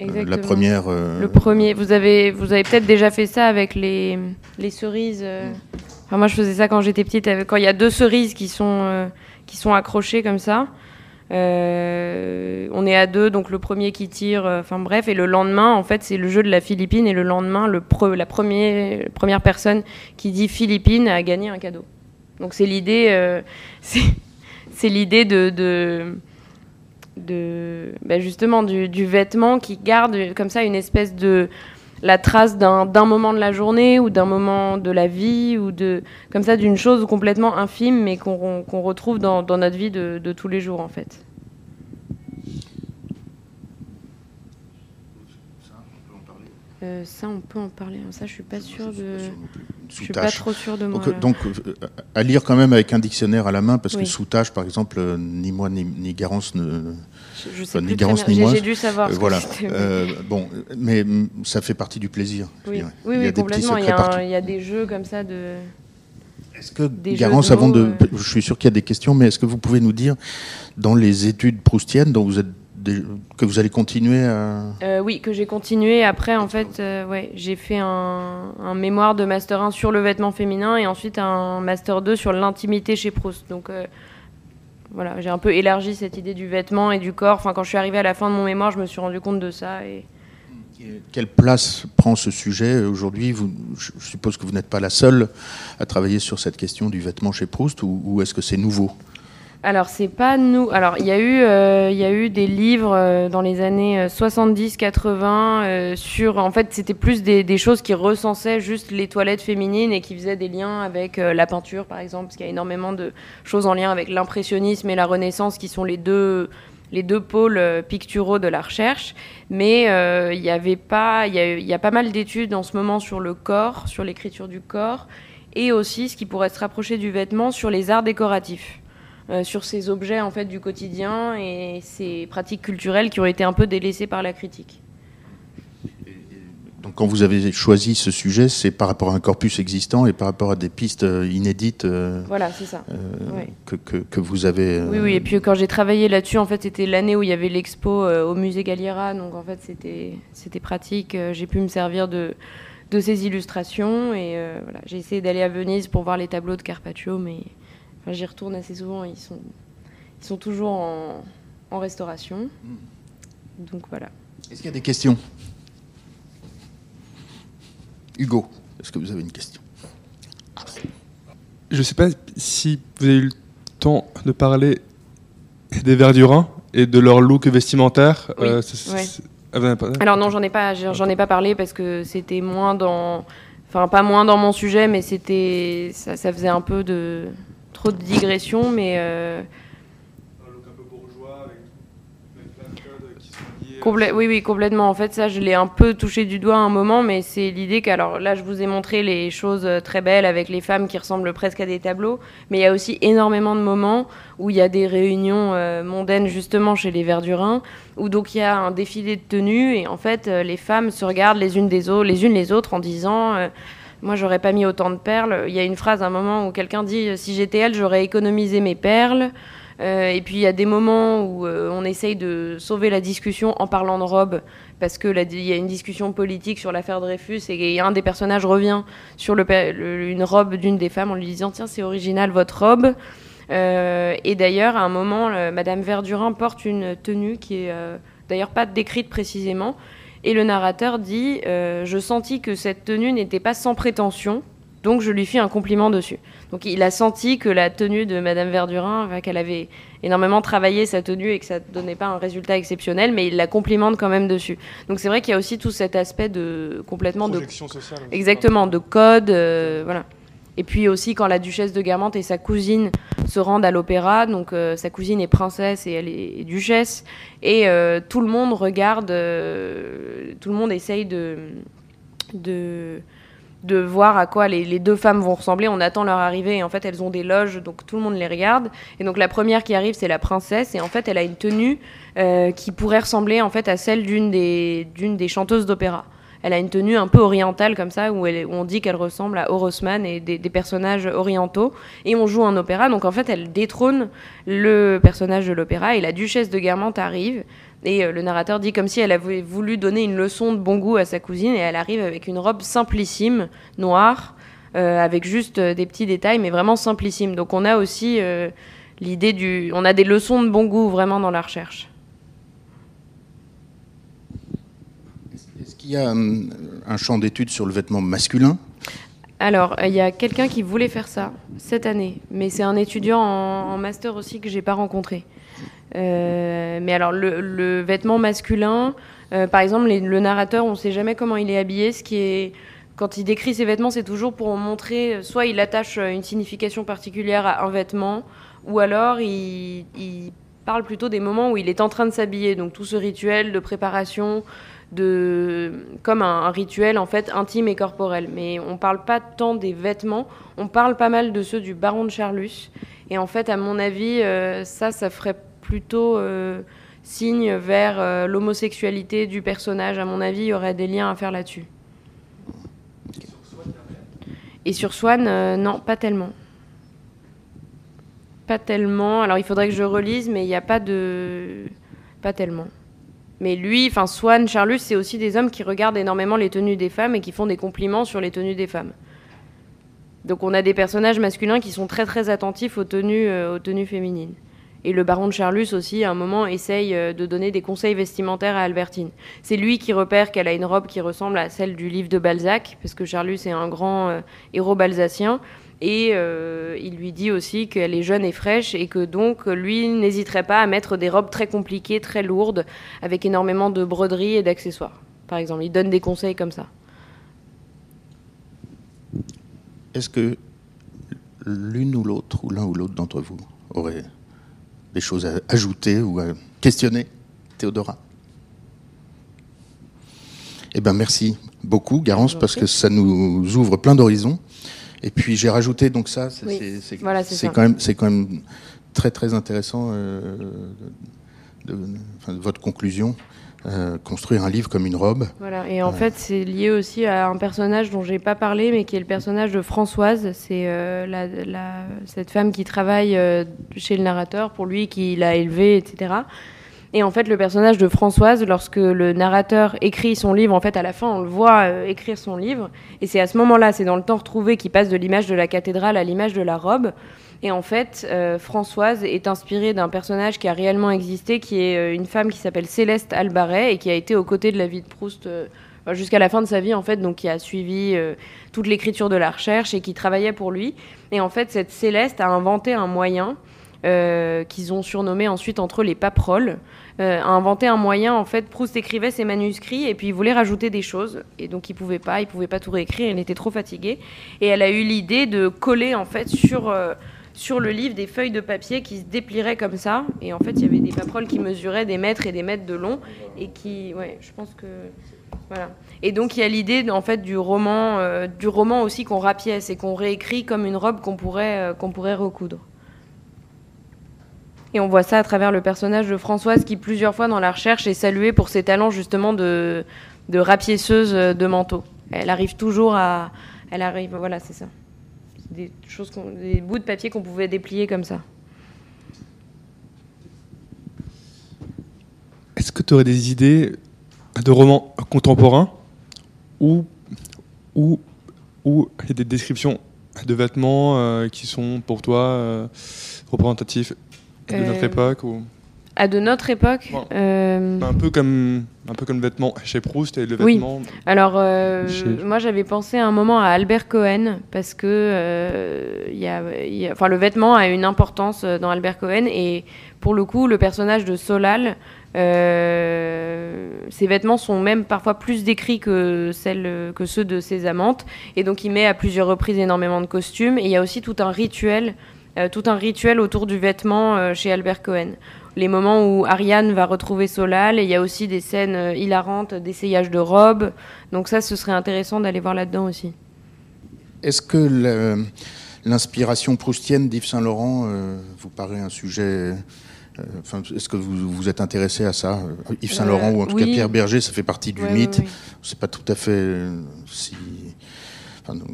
euh, la première. Euh, le premier. Vous avez, vous avez peut-être déjà fait ça avec les, les cerises. moi, je faisais ça quand j'étais petite. quand il y a deux cerises qui sont, qui sont accrochées comme ça. on est à deux, donc le premier qui tire, enfin bref, et le lendemain, en fait, c'est le jeu de la Philippine, et le lendemain, le la premier, première personne qui dit Philippine a gagné un cadeau. Donc c'est l'idée, c'est l'idée de de bah, justement du, vêtement qui garde comme ça une espèce de la trace d'un moment de la journée ou d'un moment de la vie ou de comme ça d'une chose complètement infime mais qu'on retrouve dans, notre vie de, de tous les jours en fait. Euh, ça, on peut en parler. Ça, je suis pas sûre de. Je suis pas trop sûre de moi. Donc, euh, à lire quand même avec un dictionnaire à la main, parce que sous-tâche, par exemple, euh, ni moi ni, ni Garance ne. Je, sais ni Garance ni moi. J'ai dû savoir. voilà. bon, mais ça fait partie du plaisir. Oui, oui, il y a complètement. Il y a, il y a, des jeux comme ça de. Est-ce que Garance, avant de, je suis sûr qu'il y a des questions, mais est-ce que vous pouvez nous dire, dans les études proustiennes dont vous êtes que vous allez continuer à... Euh, oui, que j'ai continué. Après, en fait, euh, ouais, j'ai fait un, mémoire de Master 1 sur le vêtement féminin et ensuite un Master 2 sur l'intimité chez Proust. Donc euh, voilà, j'ai un peu élargi cette idée du vêtement et du corps. Enfin, quand je suis arrivée à la fin de mon mémoire, je me suis rendu compte de ça. Et... Quelle place prend ce sujet aujourd'hui? Je suppose que vous n'êtes pas la seule à travailler sur cette question du vêtement chez Proust ou est-ce que c'est nouveau? Alors c'est pas nous. Alors il y a eu euh, y a eu des livres euh, dans les années 70-80 euh, sur en fait c'était plus des, choses qui recensaient juste les toilettes féminines et qui faisaient des liens avec la peinture par exemple parce qu'il y a énormément de choses en lien avec l'impressionnisme et la Renaissance qui sont les deux les deux pôles picturaux de la recherche, mais il y avait pas, il y, a, pas mal d'études en ce moment sur le corps, sur l'écriture du corps, et aussi ce qui pourrait se rapprocher du vêtement sur les arts décoratifs. Euh, sur ces objets en fait du quotidien et ces pratiques culturelles qui ont été un peu délaissées par la critique. Donc quand vous avez choisi ce sujet, c'est par rapport à un corpus existant et par rapport à des pistes euh, inédites. Euh, voilà, c'est ça. que, que, vous avez. Oui, oui. Et puis quand j'ai travaillé là-dessus, en fait, c'était l'année où il y avait l'expo au musée Galliera, donc en fait, c'était c'était pratique. J'ai pu me servir de de ces illustrations et voilà, j'ai essayé d'aller à Venise pour voir les tableaux de Carpaccio, mais J'y retourne assez souvent. Ils sont, ils sont toujours en, en restauration. Hmm. Donc voilà. Est-ce qu'il y a des questions? Hugo, est-ce que vous avez une question? Je ne sais pas si vous avez eu le temps de parler des Verdurins et de leur look vestimentaire. Oui. Euh, ah, Alors non, j'en ai pas, j'en ai pas parlé parce que c'était moins dans, enfin pas moins dans mon sujet, mais c'était, ça, ça faisait un peu de, trop de digression, mais. Euh, oui, oui, complètement. En fait, ça, je l'ai un peu touché du doigt à un moment, mais c'est l'idée qu'alors là, je vous ai montré les choses euh, très belles avec les femmes qui ressemblent presque à des tableaux, mais il y a aussi énormément de moments où il y a des réunions euh, mondaines justement chez les Verdurins, où donc il y a un défilé de tenues et en fait, les femmes se regardent les unes des autres, les unes les autres en disant. Moi, j'aurais pas mis autant de perles. Il y a une phrase à un moment où quelqu'un dit si j'étais elle, j'aurais économisé mes perles. Euh, et puis il y a des moments où euh, on essaye de sauver la discussion en parlant de robe, parce que il y a une discussion politique sur l'affaire Dreyfus et un des personnages revient sur une robe d'une des femmes en lui disant tiens c'est original votre robe. Euh, et d'ailleurs à un moment Madame Verdurin porte une tenue qui est d'ailleurs pas décrite précisément, et le narrateur dit euh, Je sentis que cette tenue n'était pas sans prétention, donc je lui fis un compliment dessus. Donc il a senti que la tenue de Madame Verdurin, qu'elle avait énormément travaillé sa tenue et que ça ne donnait pas un résultat exceptionnel, mais il la complimente quand même dessus. Donc c'est vrai qu'il y a aussi tout cet aspect de complètement de sociale. Exactement, de code, euh, voilà. Et puis aussi quand la duchesse de Guermantes et sa cousine se rendent à l'opéra, donc euh, sa cousine est princesse et elle est duchesse, et euh, tout le monde regarde, euh, tout le monde essaye de, de, voir à quoi les, les, deux femmes vont ressembler. On attend leur arrivée et en fait elles ont des loges, donc tout le monde les regarde. Et donc la première qui arrive c'est la princesse et en fait elle a une tenue qui pourrait ressembler en fait à celle d'une des, d'une des chanteuses d'opéra elle a une tenue un peu orientale comme ça, où, on dit qu'elle ressemble à Orosman et des, personnages orientaux. Et on joue un opéra, donc en fait, elle détrône le personnage de l'opéra. Et la duchesse de Guermantes arrive. Et euh, le narrateur dit comme si elle avait voulu donner une leçon de bon goût à sa cousine. Et elle arrive avec une robe simplissime, noire, euh, avec juste euh, des petits détails, mais vraiment simplissime. Donc on a aussi l'idée du. On a des leçons de bon goût vraiment dans la recherche. Il y a hum, un champ d'études sur le vêtement masculin alors, il y a quelqu'un qui voulait faire ça cette année, mais c'est un étudiant en, master aussi que j'ai pas rencontré. Euh, mais alors, le, vêtement masculin, par exemple, le narrateur, on ne sait jamais comment il est habillé, ce qui est quand il décrit ses vêtements, c'est toujours pour montrer, soit il attache une signification particulière à un vêtement, ou alors il, parle plutôt des moments où il est en train de s'habiller, donc tout ce rituel de préparation, de, comme un, rituel en fait intime et corporel. Mais on parle pas tant des vêtements, on parle pas mal de ceux du baron de Charlus. Et en fait, à mon avis, euh, ça, ça ferait plutôt euh, signe vers euh, l'homosexualité du personnage. À mon avis, il y aurait des liens à faire là-dessus. Et sur Swan, non, pas tellement. Pas tellement. Alors il faudrait que je relise, mais il n'y a pas de. Pas tellement. Mais lui, enfin Swan, Charlus, c'est aussi des hommes qui regardent énormément les tenues des femmes et qui font des compliments sur les tenues des femmes. Donc on a des personnages masculins qui sont très très attentifs aux tenues, euh, aux tenues féminines. Et le baron de Charlus aussi, à un moment, essaye euh, de donner des conseils vestimentaires à Albertine. C'est lui qui repère qu'elle a une robe qui ressemble à celle du livre de Balzac, parce que Charlus est un grand euh, héros balzacien. Et euh, il lui dit aussi qu'elle est jeune et fraîche et que donc lui n'hésiterait pas à mettre des robes très compliquées, très lourdes, avec énormément de broderies et d'accessoires. Par exemple, il donne des conseils comme ça. Est-ce que l'une ou l'autre, ou l'un ou l'autre d'entre vous, aurait des choses à ajouter ou à questionner, Théodora? Eh bien, merci beaucoup, Garance, parce que ça nous ouvre plein d'horizons. Et puis, j'ai rajouté, donc ça, c'est quand, même, quand même très, très intéressant, euh, de, votre conclusion. Euh, construire un livre comme une robe. Voilà, et en fait, c'est lié aussi à un personnage dont j'ai pas parlé, mais qui est le personnage de Françoise. C'est euh, la, cette femme qui travaille chez le narrateur pour lui, qui l'a élevé, etc. Et en fait, le personnage de Françoise, lorsque le narrateur écrit son livre, en fait, à la fin, on le voit écrire son livre. Et c'est à ce moment-là, c'est dans le temps retrouvé, qu'il passe de l'image de la cathédrale à l'image de la robe. Et en fait, euh, Françoise est inspirée d'un personnage qui a réellement existé, qui est euh, une femme qui s'appelle Céleste Albaret et qui a été aux côtés de la vie de Proust euh, jusqu'à la fin de sa vie, en fait, donc qui a suivi toute l'écriture de la recherche et qui travaillait pour lui. Et en fait, cette Céleste a inventé un moyen qu'ils ont surnommé ensuite entre les paperoles, a inventé un moyen, en fait, Proust écrivait ses manuscrits et puis il voulait rajouter des choses. Et donc il pouvait pas, il pouvait pas tout réécrire, il était trop fatigué. Et elle a eu l'idée de coller, en fait, sur sur le livre des feuilles de papier qui se déplieraient comme ça. Et en fait, il y avait des paperoles qui mesuraient des mètres et des mètres de long. Et qui, ouais, je pense que. Voilà. Et donc, il y a l'idée, en fait, du roman, euh, du roman aussi qu'on rapièce et qu'on réécrit comme une robe qu'on pourrait, euh, qu'on pourrait recoudre. Et on voit ça à travers le personnage de Françoise qui, plusieurs fois dans la recherche, est saluée pour ses talents justement de, de rapiéceuse de manteau. Elle arrive toujours à. Elle arrive, voilà, c'est ça des choses, des bouts de papier qu'on pouvait déplier comme ça. Est-ce que tu aurais des idées de romans contemporains ou ou ou des descriptions de vêtements euh, qui sont pour toi euh, représentatifs? De notre euh, époque ou à de notre époque. Euh, un peu comme un peu comme le vêtement chez Proust et le vêtement. Oui. Alors euh, moi j'avais pensé à un moment à Albert Cohen parce que euh, y a, enfin le vêtement a une importance dans Albert Cohen et pour le coup le personnage de Solal ses vêtements sont même parfois plus décrits que, celles, que ceux de ses amantes. Et donc il met à plusieurs reprises énormément de costumes. Et il y a aussi tout un rituel, tout un rituel autour du vêtement chez Albert Cohen les moments où Ariane va retrouver Solal, et il y a aussi des scènes euh, hilarantes d'essayage de robes. Donc ça, ce serait intéressant d'aller voir là-dedans aussi. Est-ce que l'inspiration proustienne d'Yves Saint-Laurent euh, vous paraît un sujet euh, Est-ce que vous vous êtes intéressé à ça Yves Saint-Laurent, ou en tout cas Pierre Berger, ça fait partie du mythe. Oui, oui. pas tout à fait si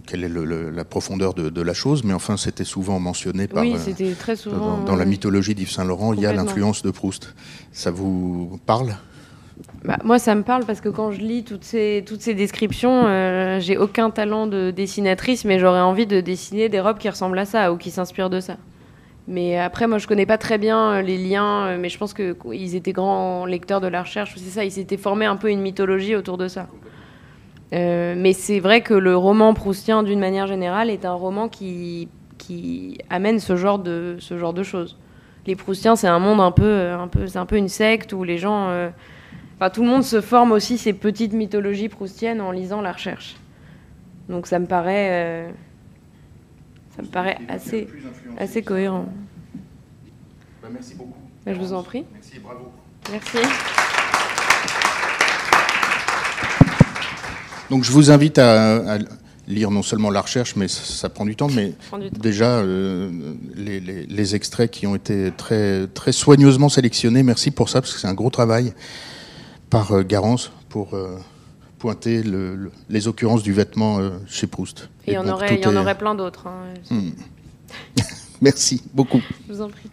quelle est la profondeur de, la chose, mais enfin, c'était souvent mentionné par. Oui, c'était très souvent. Dans, la mythologie d'Yves Saint-Laurent, il y a l'influence de Proust. Ça vous parle? Bah, moi, ça me parle parce que quand je lis toutes ces, toutes ces descriptions, euh, j'ai aucun talent de dessinatrice, mais j'aurais envie de dessiner des robes qui ressemblent à ça ou qui s'inspirent de ça. Mais après, moi, je connais pas très bien euh, les liens, euh, mais je pense qu'ils étaient grands lecteurs de la recherche. C'est ça, ils s'étaient formés un peu une mythologie autour de ça. Euh, mais c'est vrai que le roman proustien, d'une manière générale, est un roman qui, qui amène ce genre de, ce genre de choses. Les proustiens, c'est un monde un peu, un peu, c'est un peu une secte où les gens, euh, Enfin, tout le monde se forme aussi ces petites mythologies proustiennes en lisant la recherche. Donc ça me paraît, euh, ça me paraît assez, assez cohérent. Bah, merci beaucoup. Bah, je vous en prie. Merci, bravo. Merci. Donc je vous invite à, à lire non seulement la recherche, mais ça, ça prend du temps, mais Prends du temps. déjà euh, les, les- les extraits qui ont été très, très soigneusement sélectionnés, merci pour ça, parce que c'est un gros travail par euh, Garance pour euh, pointer le- le- les occurrences du vêtement chez Proust. Et il y en aurait, y en aurait plein d'autres. hein. Hmm. Merci beaucoup. Je vous en prie.